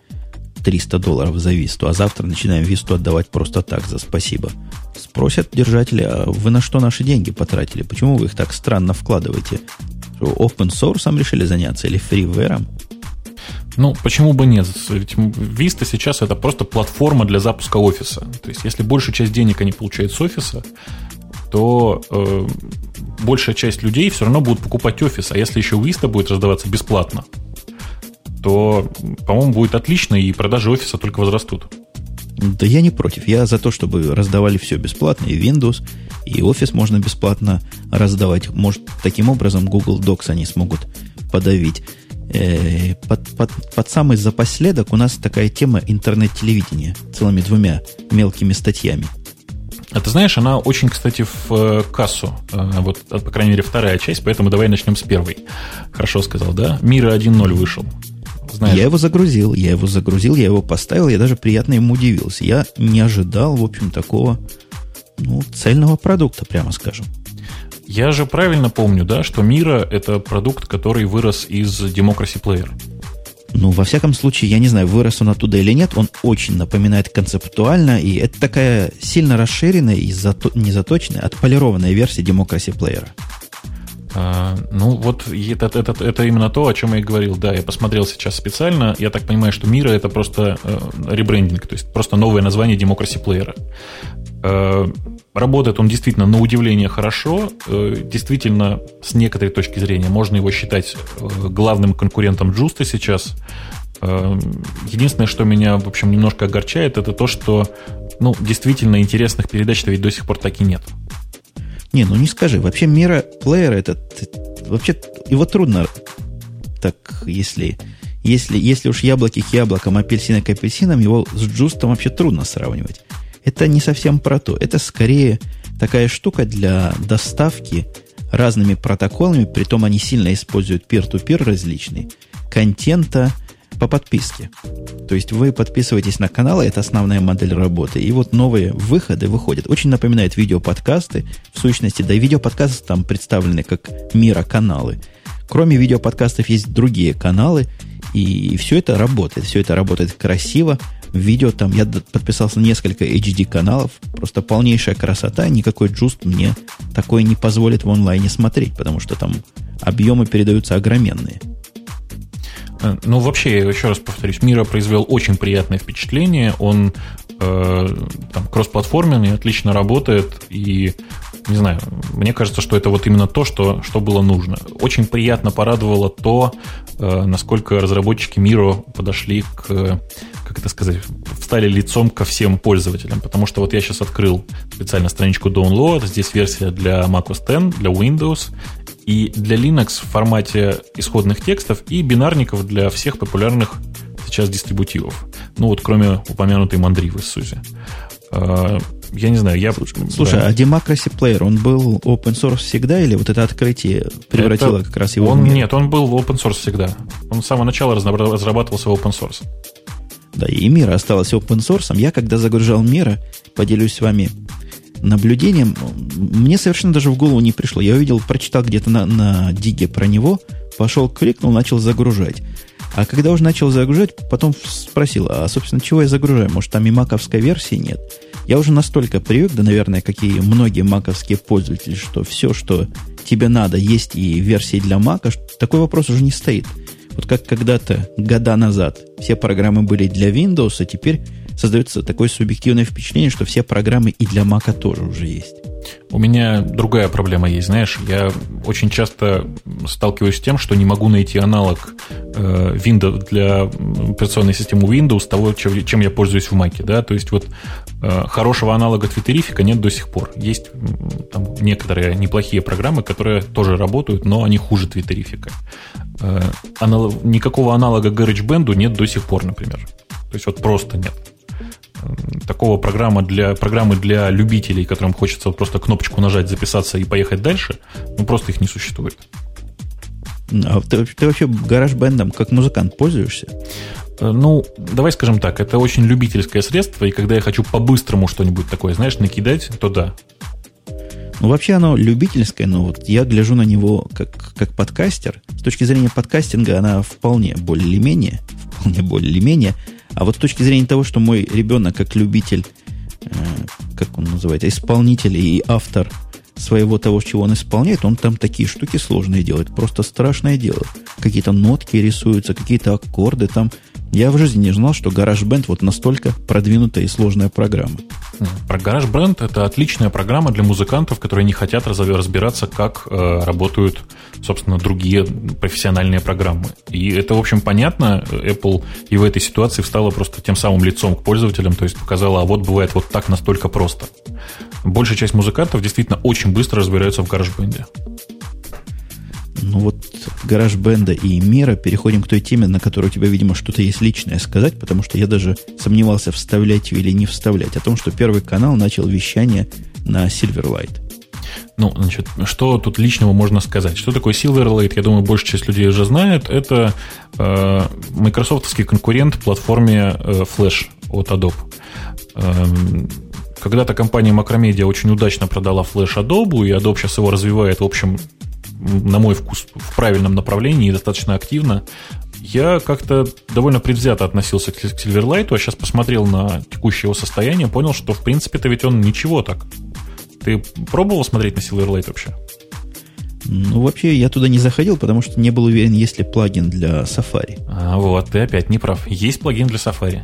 300 долларов за висту, а завтра начинаем висту отдавать просто так за спасибо. Спросят держатели, а вы на что наши деньги потратили? Почему вы их так странно вкладываете? Open source решили заняться или freeware? Ну, почему бы нет? Ведь Vista сейчас это просто платформа для запуска офиса. То есть, если большую часть денег они получают с офиса, то э, большая часть людей все равно будут покупать офис. А если еще Vista будет раздаваться бесплатно, то, по-моему, будет отлично, и продажи офиса только возрастут. Да я не против. Я за то, чтобы раздавали все бесплатно, и Windows, и офис можно бесплатно раздавать. Может, таким образом Google Docs они смогут подавить. Э, под, под, под самый запоследок у нас такая тема интернет-телевидения целыми двумя мелкими статьями – а ты знаешь, она очень, кстати, в э, кассу. Э, вот, по крайней мере, вторая часть, поэтому давай начнем с первой. Хорошо сказал, да? Мира 1.0 вышел. Знаешь. Я его загрузил, я его загрузил, я его поставил, я даже приятно ему удивился. Я не ожидал, в общем, такого ну, цельного продукта, прямо скажем. Я же правильно помню, да, что Мира – это продукт, который вырос из Democracy Player. Ну, во всяком случае, я не знаю, вырос он оттуда или нет, он очень напоминает концептуально, и это такая сильно расширенная и зато, не заточенная, отполированная версия Democracy Player. А, ну, вот это, это, это именно то, о чем я и говорил. Да, я посмотрел сейчас специально. Я так понимаю, что Мира это просто э, ребрендинг, то есть просто новое название Democracy Player. Э, работает он действительно на удивление хорошо. Э, действительно, с некоторой точки зрения, можно его считать э, главным конкурентом Джуста сейчас. Единственное, что меня, в общем, немножко огорчает, это то, что ну, действительно интересных передач-то ведь до сих пор так и нет. Не, ну не скажи. Вообще мира плеера этот... Вообще его трудно так, если, если, если уж яблоки к яблокам, апельсины к апельсинам, его с джустом вообще трудно сравнивать это не совсем про то. Это скорее такая штука для доставки разными протоколами, притом они сильно используют peer-to-peer различные, контента по подписке. То есть вы подписываетесь на канал, это основная модель работы, и вот новые выходы выходят. Очень напоминает видеоподкасты, в сущности, да и видеоподкасты там представлены как мира каналы. Кроме видеоподкастов есть другие каналы, и все это работает, все это работает красиво, видео там, я подписался на несколько HD каналов, просто полнейшая красота, никакой джуст мне такое не позволит в онлайне смотреть, потому что там объемы передаются огроменные. Ну, вообще, я еще раз повторюсь, Мира произвел очень приятное впечатление. Он э, там кроссплатформенный, отлично работает. И, не знаю, мне кажется, что это вот именно то, что, что было нужно. Очень приятно порадовало то, э, насколько разработчики Мира подошли к как это сказать, встали лицом ко всем пользователям, потому что вот я сейчас открыл специально страничку Download, здесь версия для macOS X, для Windows, и для Linux в формате исходных текстов и бинарников для всех популярных сейчас дистрибутивов. Ну вот кроме упомянутой Mandriva в SUSE. А, я не знаю, я... Слушай, да. а Democracy Player, он был open source всегда или вот это открытие превратило это, как раз его он, в мир? Нет, он был open source всегда. Он с самого начала разрабатывался в open source. Да, и Мира осталась open source. Я, когда загружал Мира, поделюсь с вами наблюдением, мне совершенно даже в голову не пришло. Я увидел, прочитал где-то на, на Диге про него, пошел, кликнул, начал загружать. А когда уже начал загружать, потом спросил, а, собственно, чего я загружаю? Может, там и маковской версии нет? Я уже настолько привык, да, наверное, какие многие маковские пользователи, что все, что тебе надо, есть и версии для мака, такой вопрос уже не стоит. Вот как когда-то, года назад, все программы были для Windows, а теперь создается такое субъективное впечатление, что все программы и для Mac тоже уже есть. У меня другая проблема есть, знаешь, я очень часто сталкиваюсь с тем, что не могу найти аналог э, Windows для операционной системы Windows того, чем я пользуюсь в Mac, да, то есть вот э, хорошего аналога твиттерифика нет до сих пор. Есть там некоторые неплохие программы, которые тоже работают, но они хуже твиттерифика. Э, анал... Никакого аналога GarageBand нет до сих пор, например. То есть вот просто нет такого программа для, программы для любителей, которым хочется просто кнопочку нажать, записаться и поехать дальше, ну просто их не существует. А ты, ты вообще гараж-бендом как музыкант пользуешься? Э, ну, давай скажем так, это очень любительское средство, и когда я хочу по-быстрому что-нибудь такое, знаешь, накидать, то да. Ну, вообще оно любительское, но вот я гляжу на него как, как подкастер. С точки зрения подкастинга она вполне более-менее, вполне более-менее а вот с точки зрения того, что мой ребенок как любитель, э, как он называется, исполнитель и автор своего того, чего он исполняет, он там такие штуки сложные делает. Просто страшное дело. Какие-то нотки рисуются, какие-то аккорды там. Я в жизни не знал, что GarageBand вот настолько продвинутая и сложная программа. Про GarageBand это отличная программа для музыкантов, которые не хотят разбираться, как э, работают, собственно, другие профессиональные программы. И это, в общем, понятно. Apple и в этой ситуации встала просто тем самым лицом к пользователям, то есть показала, а вот бывает вот так настолько просто. Большая часть музыкантов действительно очень быстро разбираются в GarageBand. Ну вот гараж бенда и мира переходим к той теме, на которой у тебя, видимо, что-то есть личное сказать, потому что я даже сомневался, вставлять или не вставлять, о том, что первый канал начал вещание на Silverlight. Ну, значит, что тут личного можно сказать? Что такое Silverlight? Я думаю, большая часть людей уже знает. Это э, майкрософтовский конкурент платформе э, Flash от Adobe. Э, когда-то компания Macromedia очень удачно продала Flash Adobe, и Adobe сейчас его развивает, в общем, на мой вкус, в правильном направлении и достаточно активно. Я как-то довольно предвзято относился к Silverlight, а сейчас посмотрел на текущее его состояние, понял, что в принципе-то ведь он ничего так. Ты пробовал смотреть на Silverlight вообще? Ну, вообще, я туда не заходил, потому что не был уверен, есть ли плагин для Safari. А, вот, ты опять не прав. Есть плагин для Safari.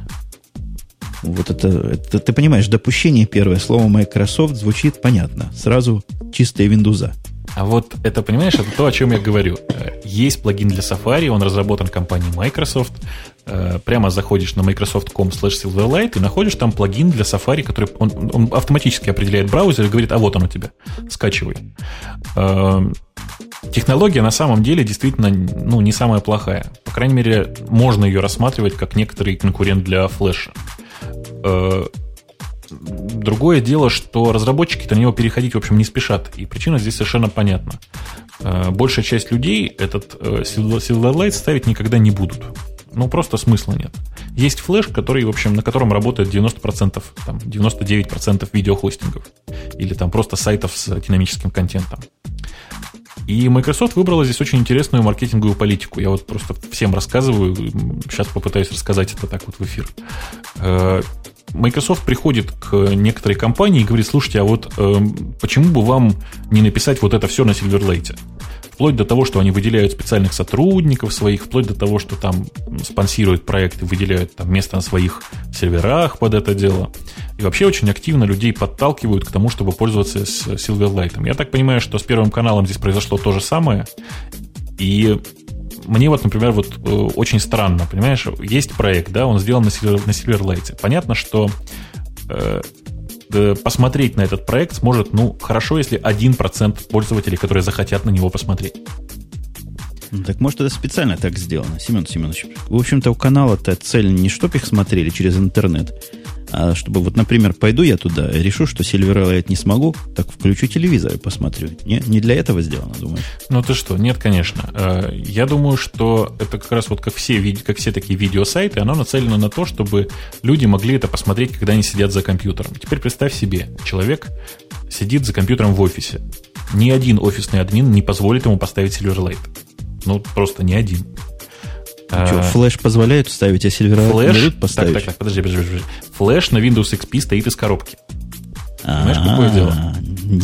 Вот это, это, ты понимаешь, допущение первое слово Microsoft звучит понятно. Сразу чистые Windows. А вот это, понимаешь, это то, о чем я говорю. Э, есть плагин для Safari, он разработан компанией Microsoft. Э, прямо заходишь на microsoft.com slash silverlight и находишь там плагин для Safari, который он, он автоматически определяет браузер и говорит, а вот он у тебя, скачивай. Э, технология на самом деле действительно ну, не самая плохая. По крайней мере, можно ее рассматривать как некоторый конкурент для флеша Другое дело, что разработчики на него переходить, в общем, не спешат. И причина здесь совершенно понятна. Э, большая часть людей этот э, Silverlight ставить никогда не будут. Ну, просто смысла нет. Есть флеш, который, в общем, на котором работает 90%, там, 99% видеохостингов. Или там просто сайтов с динамическим контентом. И Microsoft выбрала здесь очень интересную маркетинговую политику. Я вот просто всем рассказываю, сейчас попытаюсь рассказать это так вот в эфир. Microsoft приходит к некоторой компании и говорит, слушайте, а вот э, почему бы вам не написать вот это все на Silverlight? Вплоть до того, что они выделяют специальных сотрудников своих, вплоть до того, что там спонсируют проекты, выделяют там место на своих серверах под это дело. И вообще очень активно людей подталкивают к тому, чтобы пользоваться с Silverlight. Я так понимаю, что с первым каналом здесь произошло то же самое. И мне вот, например, вот э, очень странно, понимаешь, есть проект, да, он сделан на, Silver, на Silverlight. Понятно, что э, посмотреть на этот проект сможет, ну, хорошо, если 1% пользователей, которые захотят на него посмотреть. Ну, так может это специально так сделано, Семен Семенович. В общем-то, у канала-то цель не чтоб их смотрели через интернет, А чтобы вот, например, пойду я туда, решу, что Silverlight не смогу, так включу телевизор и посмотрю. Не, не для этого сделано, думаю. Ну ты что, нет, конечно. Э, я думаю, что это как раз вот как все, как все такие видеосайты, оно нацелено на то, чтобы люди могли это посмотреть, когда они сидят за компьютером. Теперь представь себе, человек сидит за компьютером в офисе. Ни один офисный админ не позволит ему поставить Silverlight. Ну, просто ни один. А, что, флеш позволяет ставить, а Silverlight флеш, не дают поставить? Так, так, так, подожди, подожди, подожди. Флеш на Windows XP стоит из коробки. Знаешь, какое дело?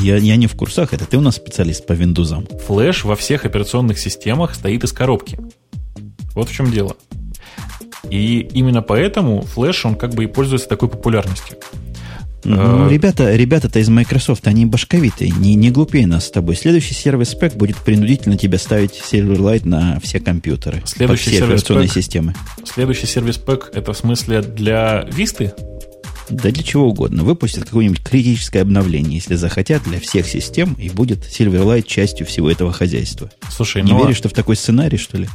Я, я не в курсах, это ты у нас специалист по Windows. Флеш во всех операционных системах стоит из коробки. Вот в чем дело. И именно поэтому флеш, он как бы и пользуется такой популярностью. Ну, ребята, ребята-то из Microsoft, они башковитые, не, не глупее нас с тобой. Следующий сервис спек будет принудительно тебя ставить Silverlight на все компьютеры. Следующий все операционные системы. Следующий сервис спек это в смысле для Висты? Да для чего угодно. Выпустят какое-нибудь критическое обновление, если захотят, для всех систем, и будет Silverlight частью всего этого хозяйства. Слушай, не ну, веришь, что в такой сценарий, что ли?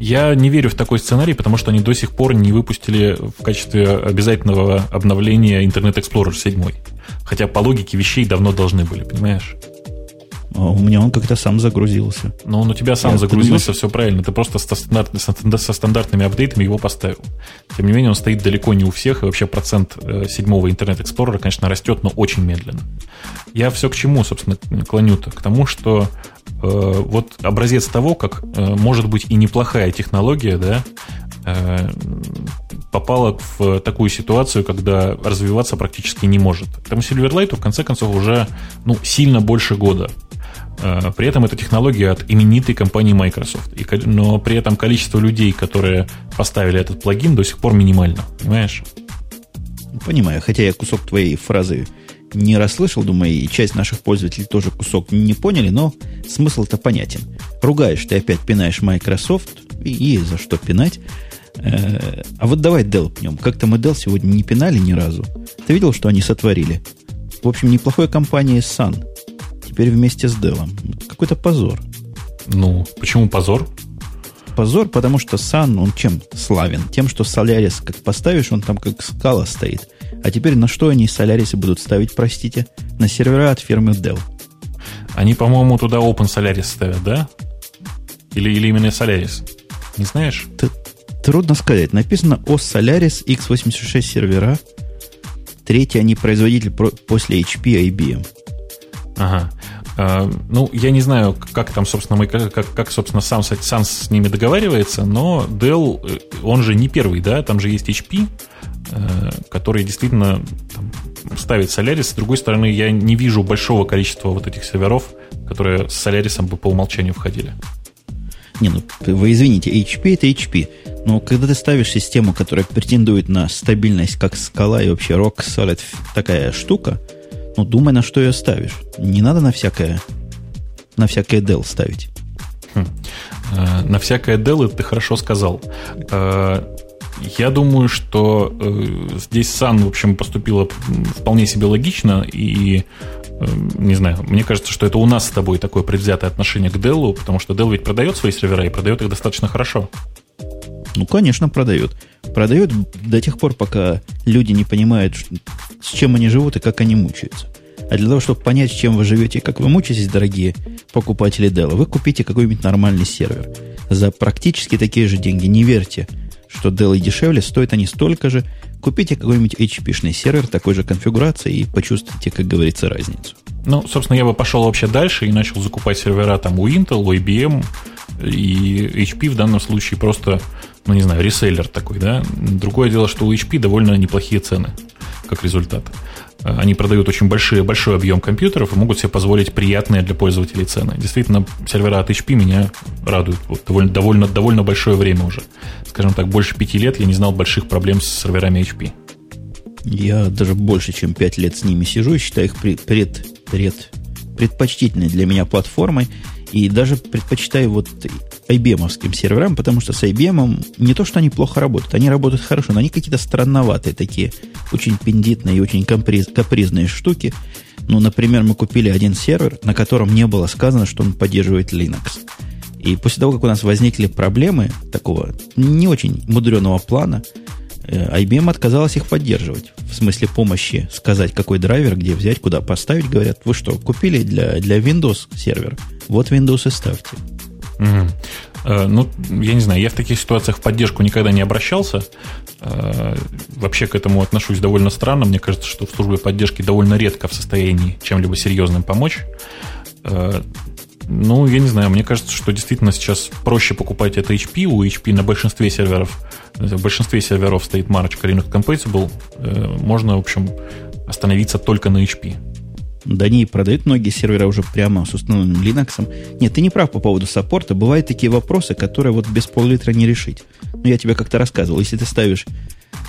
Я не верю в такой сценарий, потому что они до сих пор не выпустили в качестве обязательного обновления Internet Explorer 7. Хотя по логике вещей давно должны были, понимаешь? А у меня он как-то сам загрузился. Но он у тебя сам Я загрузился, думаю... все правильно. Ты просто со, стандарт, со стандартными апдейтами его поставил. Тем не менее, он стоит далеко не у всех, и вообще процент э, седьмого Internet Explorer, конечно, растет, но очень медленно. Я все к чему, собственно, клоню-то? К тому, что вот образец того, как э, может быть и неплохая технология, да, э, попала в такую ситуацию, когда развиваться практически не может. Там Silverlight в конце концов уже ну, сильно больше года. Э, при этом это технология от именитой компании Microsoft. И, но при этом количество людей, которые поставили этот плагин, до сих пор минимально. Понимаешь? Понимаю. Хотя я кусок твоей фразы не расслышал, думаю, и часть наших пользователей тоже кусок не поняли, но смысл-то понятен. Ругаешь ты опять пинаешь Microsoft, и, и за что пинать. Э, а вот давай Dell пнем. Как-то мы Dell сегодня не пинали ни разу. Ты видел, что они сотворили? В общем, неплохой компания Sun теперь вместе с Dell. Какой-то позор. Ну, почему позор? Позор, потому что Sun, он чем славен? Тем, что Solaris, как поставишь, он там как скала стоит. А теперь на что они Solaris будут ставить, простите? На сервера от фирмы Dell. Они, по-моему, туда Open Solaris ставят, да? Или, или именно Solaris? Не знаешь? Т трудно сказать. Написано о Solaris x86 сервера. Третий они производитель после HP и IBM. Ага. А, ну, я не знаю, как там, собственно, как, как собственно, сам, сам с ними договаривается, но Dell, э, он же не первый, да, там же есть HP, э, который действительно там, ставит Solaris. С другой стороны, я не вижу большого количества вот этих серверов, которые с Solaris бы по умолчанию входили. Не, ну, вы извините, HP это HP. Но когда ты ставишь систему, которая претендует на стабильность, как скала и вообще Rock Solid, такая штука – ну, думай, на что ее ставишь. Не надо на всякое, на всякое Dell ставить. Хм. Э, на всякое Dell ты хорошо сказал. Э, я думаю, что э, здесь Sun, в общем, поступила вполне себе логично, и не знаю, мне кажется, что это у нас с тобой такое предвзятое отношение к Dell, потому что Dell ведь продает свои сервера и продает их достаточно хорошо. Ну, конечно, продает. Продает до тех пор, пока люди не понимают, с чем они живут и как они мучаются. А для того, чтобы понять, чем вы живете и как вы мучаетесь, дорогие покупатели Dell, вы купите какой-нибудь нормальный сервер. За практически такие же деньги. Не верьте, что Dell и дешевле, стоят они столько же. Купите какой-нибудь HP-шный сервер такой же конфигурации и почувствуйте, как говорится, разницу. Ну, собственно, я бы пошел вообще дальше и начал закупать сервера там у Intel, у IBM и HP в данном случае просто ну, не знаю, реселлер такой, да. Другое дело, что у HP довольно неплохие цены, как результат. Они продают очень большие, большой объем компьютеров и могут себе позволить приятные для пользователей цены. Действительно, сервера от HP меня радуют вот довольно, довольно, довольно большое время уже. Скажем так, больше пяти лет я не знал больших проблем с серверами HP. Я даже больше, чем пять лет с ними сижу и считаю их пред, пред, предпочтительной для меня платформой. И даже предпочитаю вот IBM серверам, потому что с IBM не то, что они плохо работают, они работают хорошо, но они какие-то странноватые такие, очень пендитные и очень каприз, капризные штуки. Ну, например, мы купили один сервер, на котором не было сказано, что он поддерживает Linux. И после того, как у нас возникли проблемы такого не очень мудреного плана, IBM отказалась их поддерживать. В смысле помощи сказать, какой драйвер, где взять, куда поставить. Говорят, вы что, купили для, для Windows сервер? Вот Windows и ставьте. Угу. Ну, я не знаю, я в таких ситуациях в поддержку никогда не обращался. Э, вообще к этому отношусь довольно странно. Мне кажется, что в службе поддержки довольно редко в состоянии чем-либо серьезным помочь. Ну, я не знаю, мне кажется, что действительно сейчас проще покупать это HP. У HP на большинстве серверов, в большинстве серверов стоит марочка Linux Compatible. Э, можно, в общем, остановиться только на HP. Да не, продают многие сервера уже прямо с установленным Linux. Нет, ты не прав по поводу саппорта. Бывают такие вопросы, которые вот без пол-литра не решить. Ну, я тебе как-то рассказывал. Если ты ставишь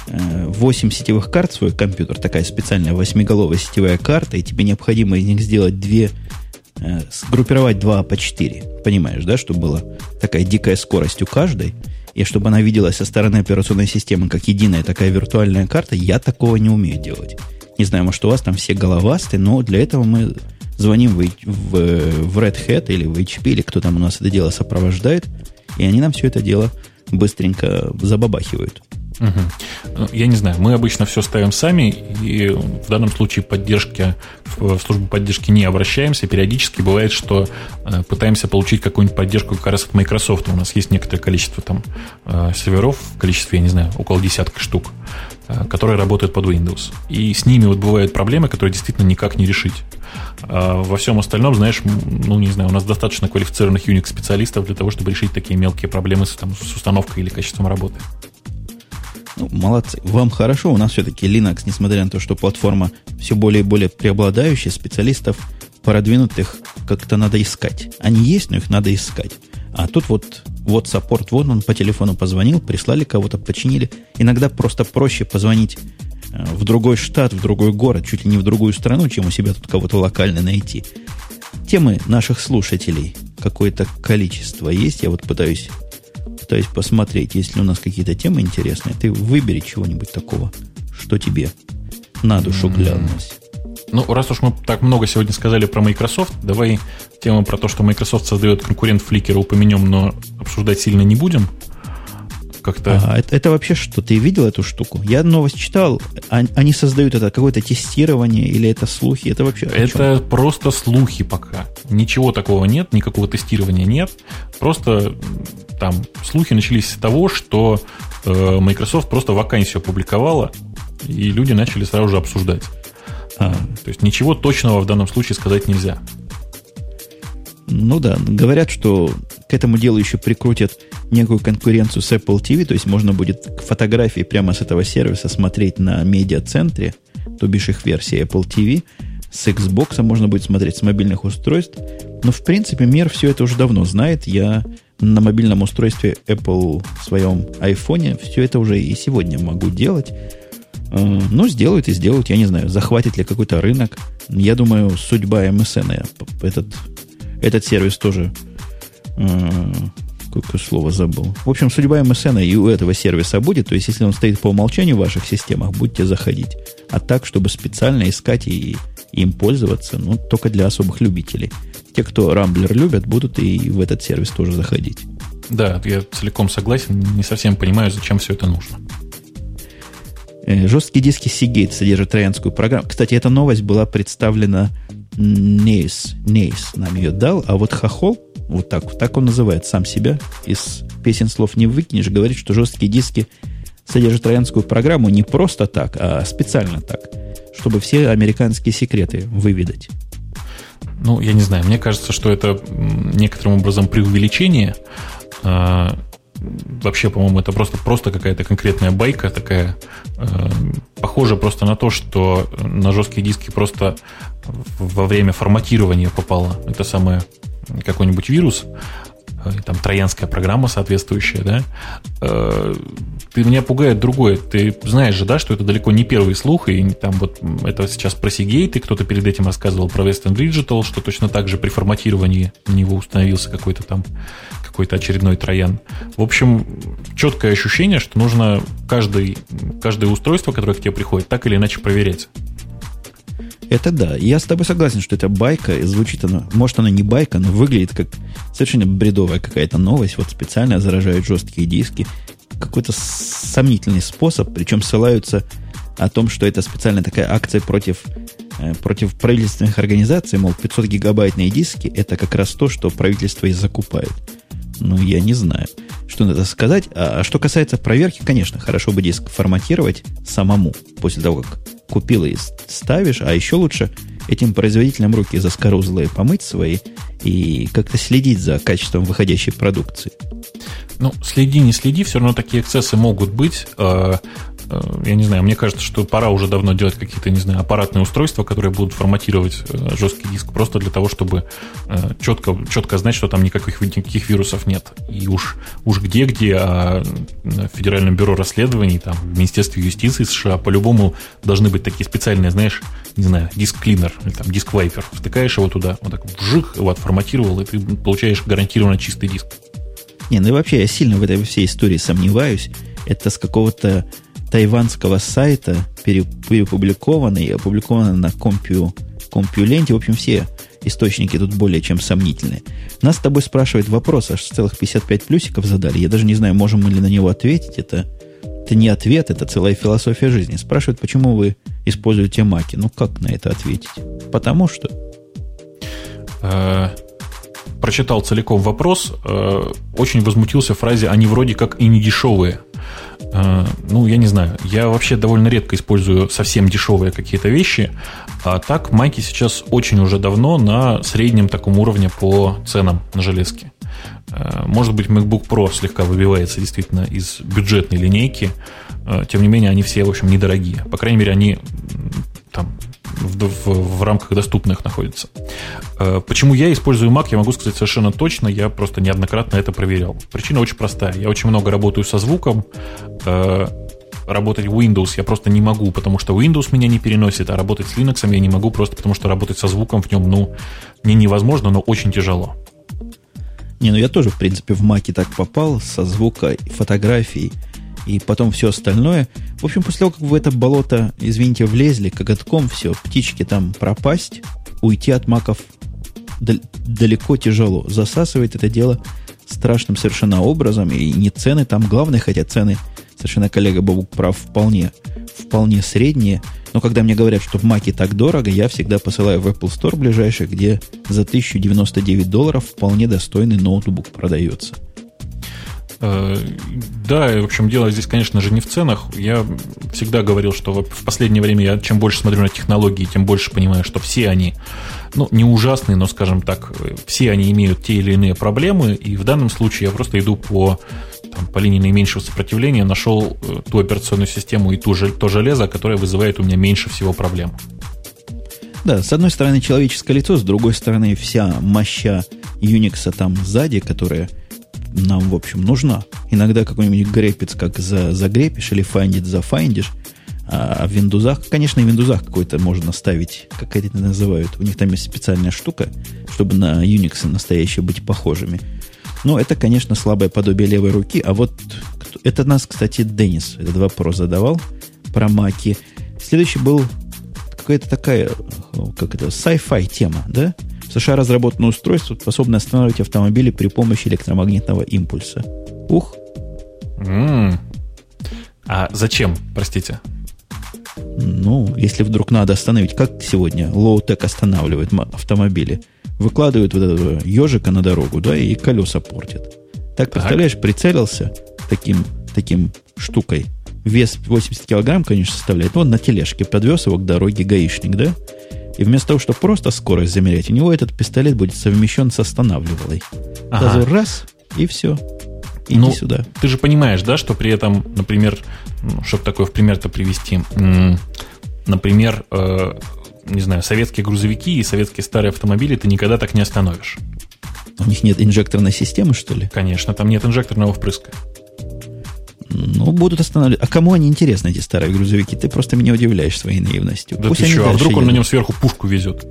8 э, сетевых карт в свой компьютер, такая специальная восьмиголовая сетевая карта, и тебе необходимо из них сделать две Э, сгруппировать 2 по 4. Понимаешь, да, чтобы была такая дикая скорость у каждой, и чтобы она виделась со стороны операционной системы как единая такая виртуальная карта, я такого не умею делать. Не знаю, может, у вас там все головастые, но для этого мы звоним в, в, в Red Hat или в HP, или кто там у нас это дело сопровождает, и они нам все это дело быстренько забабахивают. Угу. Я не знаю, мы обычно все ставим сами, и в данном случае поддержки, в службу поддержки не обращаемся. Периодически бывает, что э, пытаемся получить какую-нибудь поддержку как раз от Microsoft. У нас есть некоторое количество там э, серверов, в количестве, я не знаю, около десятка штук, э, которые работают под Windows. И с ними вот бывают проблемы, которые действительно никак не решить. А во всем остальном, знаешь, ну, не знаю, у нас достаточно квалифицированных Unix-специалистов для того, чтобы решить такие мелкие проблемы с, там, с установкой или качеством работы. Ну, молодцы. Вам хорошо. У нас все-таки Linux, несмотря на то, что платформа все более и более преобладающая, специалистов продвинутых как-то надо искать. Они есть, но их надо искать. А тут вот, вот саппорт, вот он по телефону позвонил, прислали кого-то, починили. Иногда просто проще позвонить э, в другой штат, в другой город, чуть ли не в другую страну, чем у себя тут кого-то локально найти. Темы наших слушателей какое-то количество есть. Я вот пытаюсь пытаюсь посмотреть, есть ли у нас какие-то темы интересные. Ты выбери чего-нибудь такого, что тебе на душу глянулось. Ну, раз уж мы так много сегодня сказали про Microsoft, давай тему про то, что Microsoft создает конкурент Flickr упомянем, но обсуждать сильно не будем. Как-то... А, это, это вообще что? Ты видел эту штуку? Я новость читал. Они создают это какое-то тестирование или это слухи? Это вообще Это просто слухи пока. Ничего такого нет, никакого тестирования нет. Просто там слухи начались с того, что э, Microsoft просто вакансию опубликовала, и люди начали сразу же обсуждать. А. То есть ничего точного в данном случае сказать нельзя. Ну да, говорят, что к этому делу еще прикрутят некую конкуренцию с Apple TV, то есть можно будет фотографии прямо с этого сервиса смотреть на медиа-центре, то бишь их версии Apple TV, с Xbox можно будет смотреть с мобильных устройств. Но, в принципе, мир все это уже давно знает. Я на мобильном устройстве Apple в своем iPhone все это уже и сегодня могу делать. Э, ну, сделают и сделают, я не знаю, захватит ли какой-то рынок. Я думаю, судьба MSN, этот, этот сервис тоже э, какое слово забыл. В общем, судьба MSN и у этого сервиса будет. То есть, если он стоит по умолчанию в ваших системах, будете заходить. А так, чтобы специально искать и им пользоваться, ну, только для особых любителей. Те, кто Рамблер любят, будут и в этот сервис тоже заходить. Да, я целиком согласен, не совсем понимаю, зачем все это нужно. Э, жесткие диски Seagate содержат троянскую программу. Кстати, эта новость была представлена Нейс. Нейс нам ее дал, а вот Хохол, вот так, так он называет сам себя, из песен слов не выкинешь, говорит, что жесткие диски содержат троянскую программу не просто так, а специально так, чтобы все американские секреты выведать. Ну, я не знаю, мне кажется, что это некоторым образом преувеличение. Вообще, по-моему, это просто, просто какая-то конкретная байка такая. А, похоже просто на то, что на жесткие диски просто во время форматирования попало это самое какой-нибудь вирус, Э, там троянская программа соответствующая, да, э, ты меня пугает другое. Ты знаешь же, да, что это далеко не первый слух, и там вот это сейчас про Seagate, и кто-то перед этим рассказывал про Western Digital, что точно так же при форматировании у него установился какой-то там какой-то очередной троян. В общем, четкое ощущение, что нужно каждый, каждое устройство, которое к тебе приходит, так или иначе проверять. Это да. Я с тобой согласен, что это байка. Звучит она, может, она не байка, но выглядит как совершенно бредовая какая-то новость. Вот специально заражают жесткие диски. какой-то сомнительный способ, причем ссылаются о том, что это специальная такая акция против, э, против правительственных организаций, мол, 500 гигабайтные диски – это как раз то, что правительство и закупает. Ну, я не знаю, что надо сказать. А, а что касается проверки, конечно, хорошо бы диск форматировать самому после того, как купил и ставишь, а еще лучше этим производителям руки заскорузлые помыть свои и как-то следить за качеством выходящей продукции. Ну, следи, не следи, все равно такие эксцессы могут быть. Э, я не знаю, мне кажется, что пора уже давно делать какие-то, не знаю, аппаратные устройства, которые будут форматировать э, жесткий диск просто для того, чтобы четко, э, четко знать, что там никаких, никаких вирусов нет. И уж, уж где-где, а в Федеральном бюро расследований, там, в Министерстве юстиции США по-любому должны быть такие специальные, знаешь, не знаю, диск-клинер или там диск-вайпер. Втыкаешь его туда, вот так вжих, его отформатировал, и ты получаешь гарантированно чистый диск. Не, ну и вообще я сильно в этой всей истории сомневаюсь. Это с какого-то тайванского сайта перепубликовано и на компью, компью-ленте. В общем, все источники тут более чем сомнительные. Нас с тобой спрашивает вопрос, аж целых 55 плюсиков задали. Я даже не знаю, можем мы ли на него ответить. Это, это не ответ, это целая философия жизни. Спрашивают, почему вы используете маки. Ну, как на это ответить? Потому что... Э, прочитал целиком вопрос, э, очень возмутился фразе «они вроде как и не дешевые». Э, ну, я не знаю, я вообще довольно редко использую совсем дешевые какие-то вещи, а так майки сейчас очень уже давно на среднем таком уровне по ценам на железке. Э, может быть, MacBook Pro слегка выбивается действительно из бюджетной линейки, э, тем не менее, они все, в общем, недорогие. По крайней мере, они в, в, в рамках доступных находится. Э, почему я использую Mac, я могу сказать совершенно точно, я просто неоднократно это проверял. Причина очень простая. Я очень много работаю со звуком, э, работать в Windows я просто не могу, потому что Windows меня не переносит, а работать с Linux я не могу просто потому, что работать со звуком в нем, ну, не невозможно, но очень тяжело. Не, ну я тоже, в принципе, в Маке так попал, со звука, фотографий, и потом все остальное. В общем, после того, как в это болото, извините, влезли, коготком все, птички там пропасть, уйти от маков далеко тяжело. Засасывает это дело страшным совершенно образом, и не цены там главные, хотя цены, совершенно коллега Бабук прав, вполне, вполне средние. Но когда мне говорят, что в Маке так дорого, я всегда посылаю в Apple Store ближайший, где за 1099 долларов вполне достойный ноутбук продается. Э, да, в общем, дело здесь, конечно же, не в ценах. Я всегда говорил, что в последнее время я чем больше смотрю на технологии, тем больше понимаю, что все они, ну, не ужасные, но, скажем так, все они имеют те или иные проблемы, и в данном случае я просто иду по там, по линии наименьшего сопротивления нашел э, ту операционную систему и ту, то железо, которое вызывает у меня меньше всего проблем. Да, с одной стороны человеческое лицо, с другой стороны вся моща Unix там сзади, которая нам, в общем, нужна. Иногда какой-нибудь грепец как за, загрепишь или файндит зафайндишь, а в Windows, конечно, в Windows какой-то можно ставить, как это называют. У них там есть специальная штука, чтобы на Unix настоящие быть похожими. Но это, конечно, слабое подобие левой руки. А вот это нас, кстати, Денис этот вопрос задавал про маки. Следующий был какая-то такая, как это, sci-fi тема, да? В США разработано устройство, способное останавливать автомобили при помощи электромагнитного импульса. Ух! Mm. А зачем, простите? Ну, если вдруг надо остановить, как сегодня Low-Tech останавливает автомобили? Выкладывают вот этого ежика на дорогу, да, и колеса портят. Так, представляешь, прицелился таким, таким штукой. Вес 80 килограмм, конечно, составляет. Он на тележке подвез его к дороге гаишник, да? И вместо того, чтобы просто скорость замерять, у него этот пистолет будет совмещен с останавливалой. Ага. Сразу раз, и все. Иди ну, сюда. Ты же понимаешь, да, что при этом, например, ну, чтобы такое в пример-то привести, например, э, не знаю, советские грузовики и советские старые автомобили ты никогда так не остановишь. У них нет инжекторной системы, что ли? Конечно, там нет инжекторного впрыска. Ну, будут останавливать. А кому они интересны, эти старые грузовики? Ты просто меня удивляешь своей наивностью. Да Пусть ты что, а вдруг он на нем сверху пушку везет?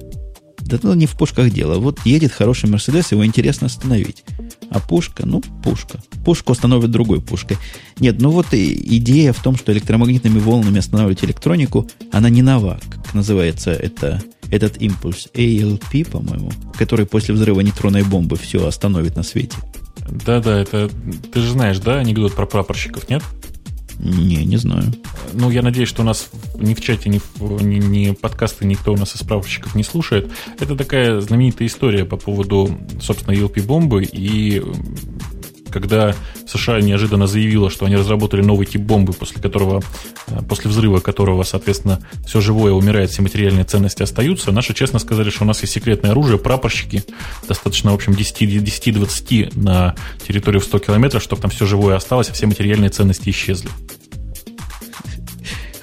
Да ну не в пушках дело. Вот едет хороший Мерседес, его интересно остановить. А пушка, ну, пушка. Пушку остановят другой пушкой. Нет, ну вот и идея в том, что электромагнитными волнами останавливать электронику, она не нова. Как называется это, этот импульс? ALP, по-моему, который после взрыва нейтронной бомбы все остановит на свете. Да-да, это ты же знаешь, да, анекдот про прапорщиков, нет? Не, не знаю. Ну, я надеюсь, что у нас ни в чате, ни, в, ни, ни подкасты никто у нас из прапорщиков не слушает. Это такая знаменитая история по поводу, собственно, ELP-бомбы и когда США неожиданно заявила, что они разработали новый тип бомбы, после которого, э, после взрыва которого, соответственно, все живое умирает, все материальные ценности остаются, наши честно сказали, что у нас есть секретное оружие, прапорщики, достаточно, в общем, 10-20 на территорию в 100 километров, чтобы там все живое осталось, а все материальные ценности исчезли.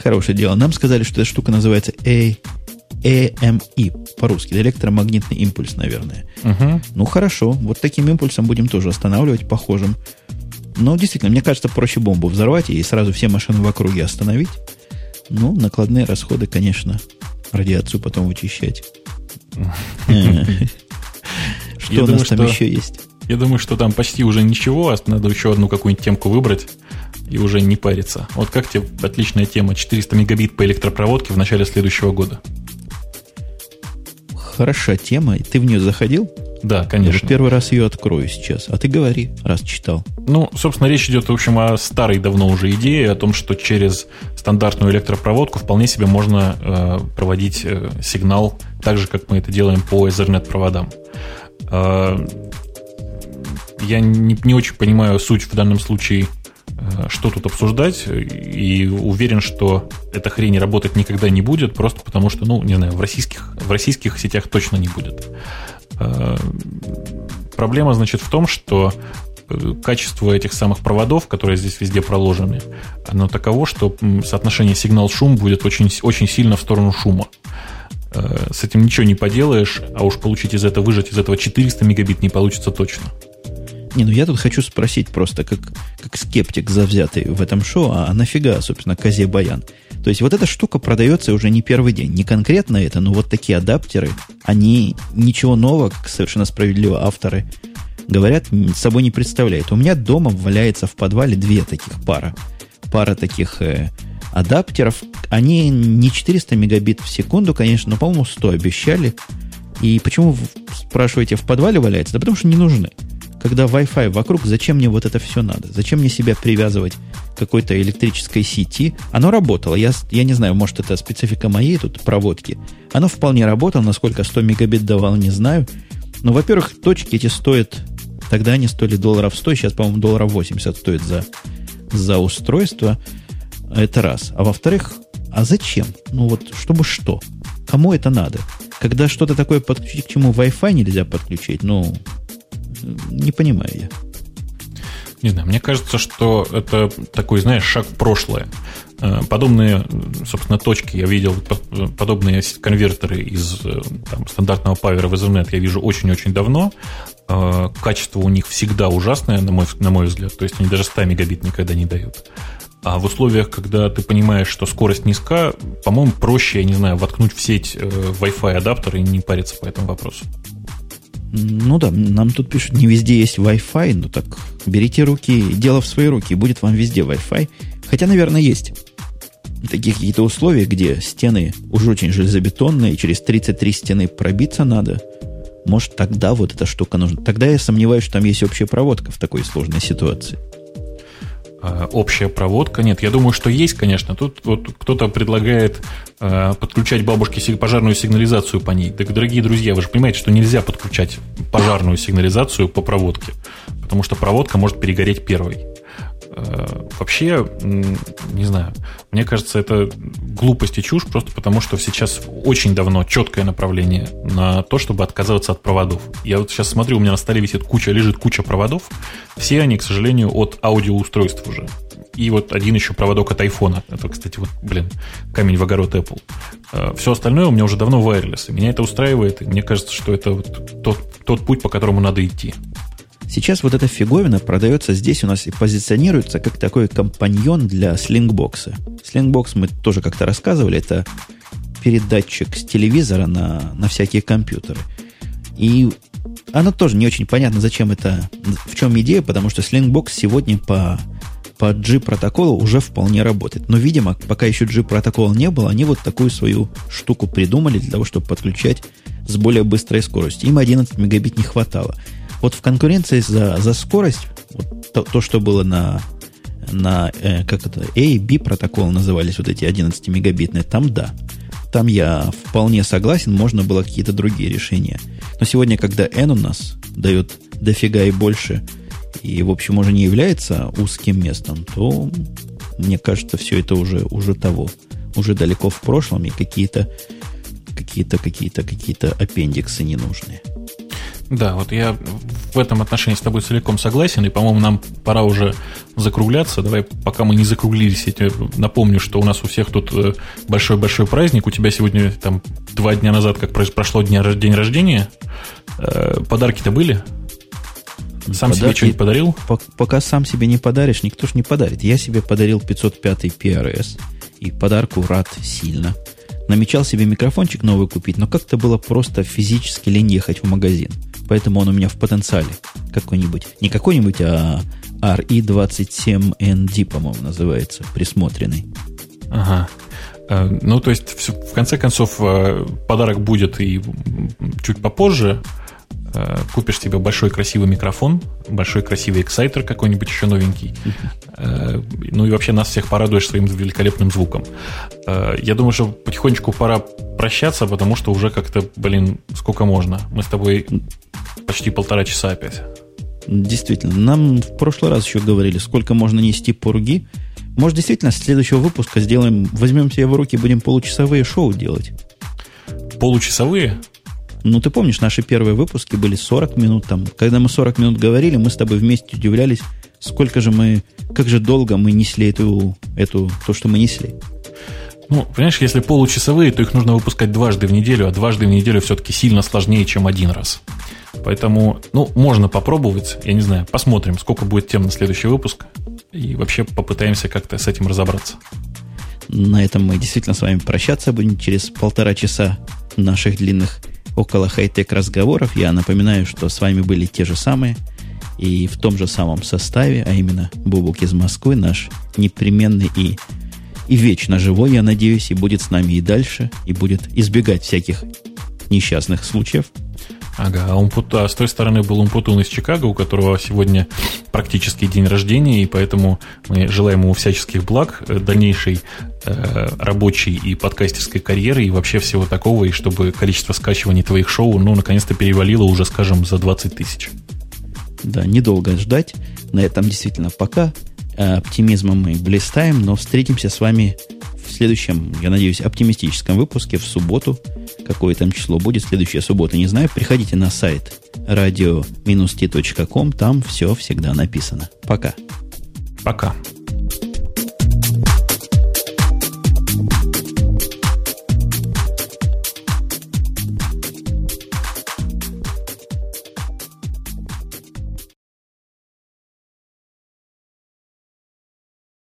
Хорошее дело. Нам сказали, что эта штука называется A AMI по-русски, электромагнитный импульс, наверное. Угу. Ну хорошо, вот таким импульсом будем тоже останавливать, похожим. Но действительно, мне кажется, проще бомбу взорвать и сразу все машины в округе остановить. Ну, накладные расходы, конечно, радиацию потом вычищать. Что у нас там еще есть? Я думаю, что там почти уже ничего, а надо еще одну какую-нибудь темку выбрать и уже не париться. Вот как тебе отличная тема 400 мегабит по электропроводке в начале следующего года? Хороша тема. Ты в нее заходил? Да, конечно. Я первый раз ее открою сейчас. А ты говори, раз читал. Ну, собственно, речь идет, в общем, о старой давно уже идее, о том, что через стандартную электропроводку вполне себе можно э, проводить э, сигнал так же, как мы это делаем по Ethernet-проводам. Э, я не, не очень понимаю суть в данном случае что тут обсуждать, и уверен, что эта хрень работать никогда не будет, просто потому что, ну, не знаю, в российских, в российских сетях точно не будет. Э, проблема, значит, в том, что э, качество этих самых проводов, которые здесь везде проложены, оно таково, что соотношение сигнал-шум будет очень, очень сильно в сторону шума. С этим ничего не поделаешь, а уж получить из этого, выжать из этого 400 мегабит не получится точно. Не, ну я тут хочу спросить просто, как, как скептик завзятый в этом шоу, а нафига, собственно, козе баян? То есть вот эта штука продается уже не первый день. Не конкретно это, но вот такие адаптеры, они ничего нового, как совершенно справедливо авторы говорят, собой не представляют. У меня дома валяется в подвале две таких пара. Пара таких э, адаптеров. Они не 400 мегабит в секунду, конечно, но, по-моему, 100 обещали. И почему, спрашиваете, в подвале валяется? Да потому что не нужны когда Wi-Fi вокруг, зачем мне вот это все надо? Зачем мне себя привязывать к какой-то электрической сети? Оно работало. Я, я не знаю, может, это специфика моей тут проводки. Оно вполне работало. Насколько 100 мегабит давал, не знаю. Но, во-первых, точки эти стоят... Тогда они стоили долларов 100, сейчас, по-моему, долларов 80 стоит за, за устройство. Это раз. А во-вторых, а зачем? Ну вот, чтобы что? Кому это надо? Когда что-то такое подключить, к чему Wi-Fi нельзя подключить, ну, не понимаю я. Не знаю, мне кажется, что это такой, знаешь, шаг в прошлое. Э, подобные, собственно, точки я видел, подобные конвертеры из э, там, стандартного павера в Ethernet я вижу очень-очень давно. Э, качество у них всегда ужасное, на мой, на мой взгляд. То есть они даже 100 мегабит никогда не дают. А в условиях, когда ты понимаешь, что скорость низка, по-моему, проще, я не знаю, воткнуть в сеть Wi-Fi адаптер и не париться по этому вопросу. Ну да, нам тут пишут, не везде есть Wi-Fi, ну так берите руки, дело в свои руки, будет вам везде Wi-Fi. Хотя, наверное, есть такие какие-то условия, где стены уже очень железобетонные, через 33 стены пробиться надо. Может, тогда вот эта штука нужна. Тогда я сомневаюсь, что там есть общая проводка в такой сложной ситуации. Э, общая проводка. Нет, я думаю, что есть, конечно. Тут вот кто-то предлагает э, подключать бабушке пожарную сигнализацию по ней. Так, дорогие друзья, вы же понимаете, что нельзя подключать пожарную сигнализацию по проводке, потому что проводка может перегореть первой. Э, вообще, не знаю, мне кажется, это глупость и чушь, просто потому что сейчас очень давно четкое направление на то, чтобы отказываться от проводов. Я вот сейчас смотрю, у меня на столе висит куча, лежит куча проводов. Все они, к сожалению, от аудиоустройств уже. И вот один еще проводок от айфона. Это, кстати, вот, блин, камень в огород Apple. Э, Все остальное у меня уже давно wireless. И меня это устраивает. И мне кажется, что это вот тот, тот путь, по которому надо идти. Сейчас вот эта фиговина продается здесь у нас и позиционируется как такой компаньон для слингбокса. Слингбокс мы тоже как-то рассказывали, это передатчик с телевизора на, на всякие компьютеры. И оно тоже не очень понятно, зачем это, в чем идея, потому что Slingbox сегодня по, по G протоколу уже вполне работает. Но, видимо, пока еще G протокола не было, они вот такую свою штуку придумали для того, чтобы подключать с более быстрой скоростью. Им 11 мегабит не хватало. Вот в конкуренции за, за скорость, вот то, то, что было на, на э, как это, A, B протокол назывались вот эти 11-мегабитные, там да. Там я вполне согласен, можно было какие-то другие решения. Но сегодня, когда N у нас дает дофига и больше, и, в общем, уже не является узким местом, то, мне кажется, все это уже, уже того. Уже далеко в прошлом, и какие-то какие-то какие-то какие-то аппендиксы ненужные. Да, вот я в этом отношении с тобой целиком согласен, и, по-моему, нам пора уже закругляться. Давай, пока мы не закруглились, я тебе напомню, что у нас у всех тут э, большой-большой праздник. У тебя сегодня там два дня назад, как прошло день рождения. Э, подарки-то были? Сам Подарки, себе что-нибудь подарил? Пока сам себе не подаришь, никто ж не подарит. Я себе подарил 505 PRS. И подарку рад сильно. Намечал себе микрофончик новый купить, но как-то было просто физически лень ехать в магазин. Поэтому он у меня в потенциале какой-нибудь. Не какой-нибудь, а RE27ND, по-моему, называется, присмотренный. Ага. Э, ну, то есть, в конце концов, э, подарок будет и чуть попозже. Э, купишь себе большой красивый микрофон, большой красивый эксайтер какой-нибудь еще новенький. Ну и вообще нас всех порадуешь своим великолепным звуком. Я думаю, что потихонечку пора прощаться, потому что уже как-то, блин, сколько можно. Мы с тобой почти полтора часа опять. Действительно, нам в прошлый раз еще говорили, сколько можно нести пурги. Может, действительно, с следующего выпуска сделаем, возьмем себе в руки, будем получасовые шоу делать. Получасовые? Ну, ты помнишь, наши первые выпуски были 40 минут там. Когда мы 40 минут говорили, мы с тобой вместе удивлялись, сколько же мы, как же долго мы несли эту, эту, то, что мы несли. Ну, понимаешь, если получасовые, то их нужно выпускать дважды в неделю, а дважды в неделю все-таки сильно сложнее, чем один раз. Поэтому, ну, можно попробовать, я не знаю, посмотрим, сколько будет тем на следующий выпуск, и вообще попытаемся как-то с этим разобраться. На этом мы действительно с вами прощаться будем через полтора часа наших длинных около хай-тек разговоров. Я напоминаю, что с вами были те же самые и в том же самом составе, а именно Бубук из Москвы, наш непременный и и вечно живой, я надеюсь, и будет с нами и дальше, и будет избегать всяких несчастных случаев. Ага, а, Умпут, а с той стороны был Умпутун из Чикаго, у которого сегодня практически день рождения, и поэтому мы желаем ему всяческих благ, э, дальнейшей э, рабочей и подкастерской карьеры, и вообще всего такого, и чтобы количество скачиваний твоих шоу, ну, наконец-то перевалило уже, скажем, за 20 тысяч. Да, недолго ждать. На этом действительно пока. Э, оптимизмом мы блистаем, но встретимся с вами в следующем, я надеюсь, оптимистическом выпуске в субботу. Какое там число будет, следующая суббота, не знаю. Приходите на сайт radio-t.com, там все всегда написано. Пока. Пока.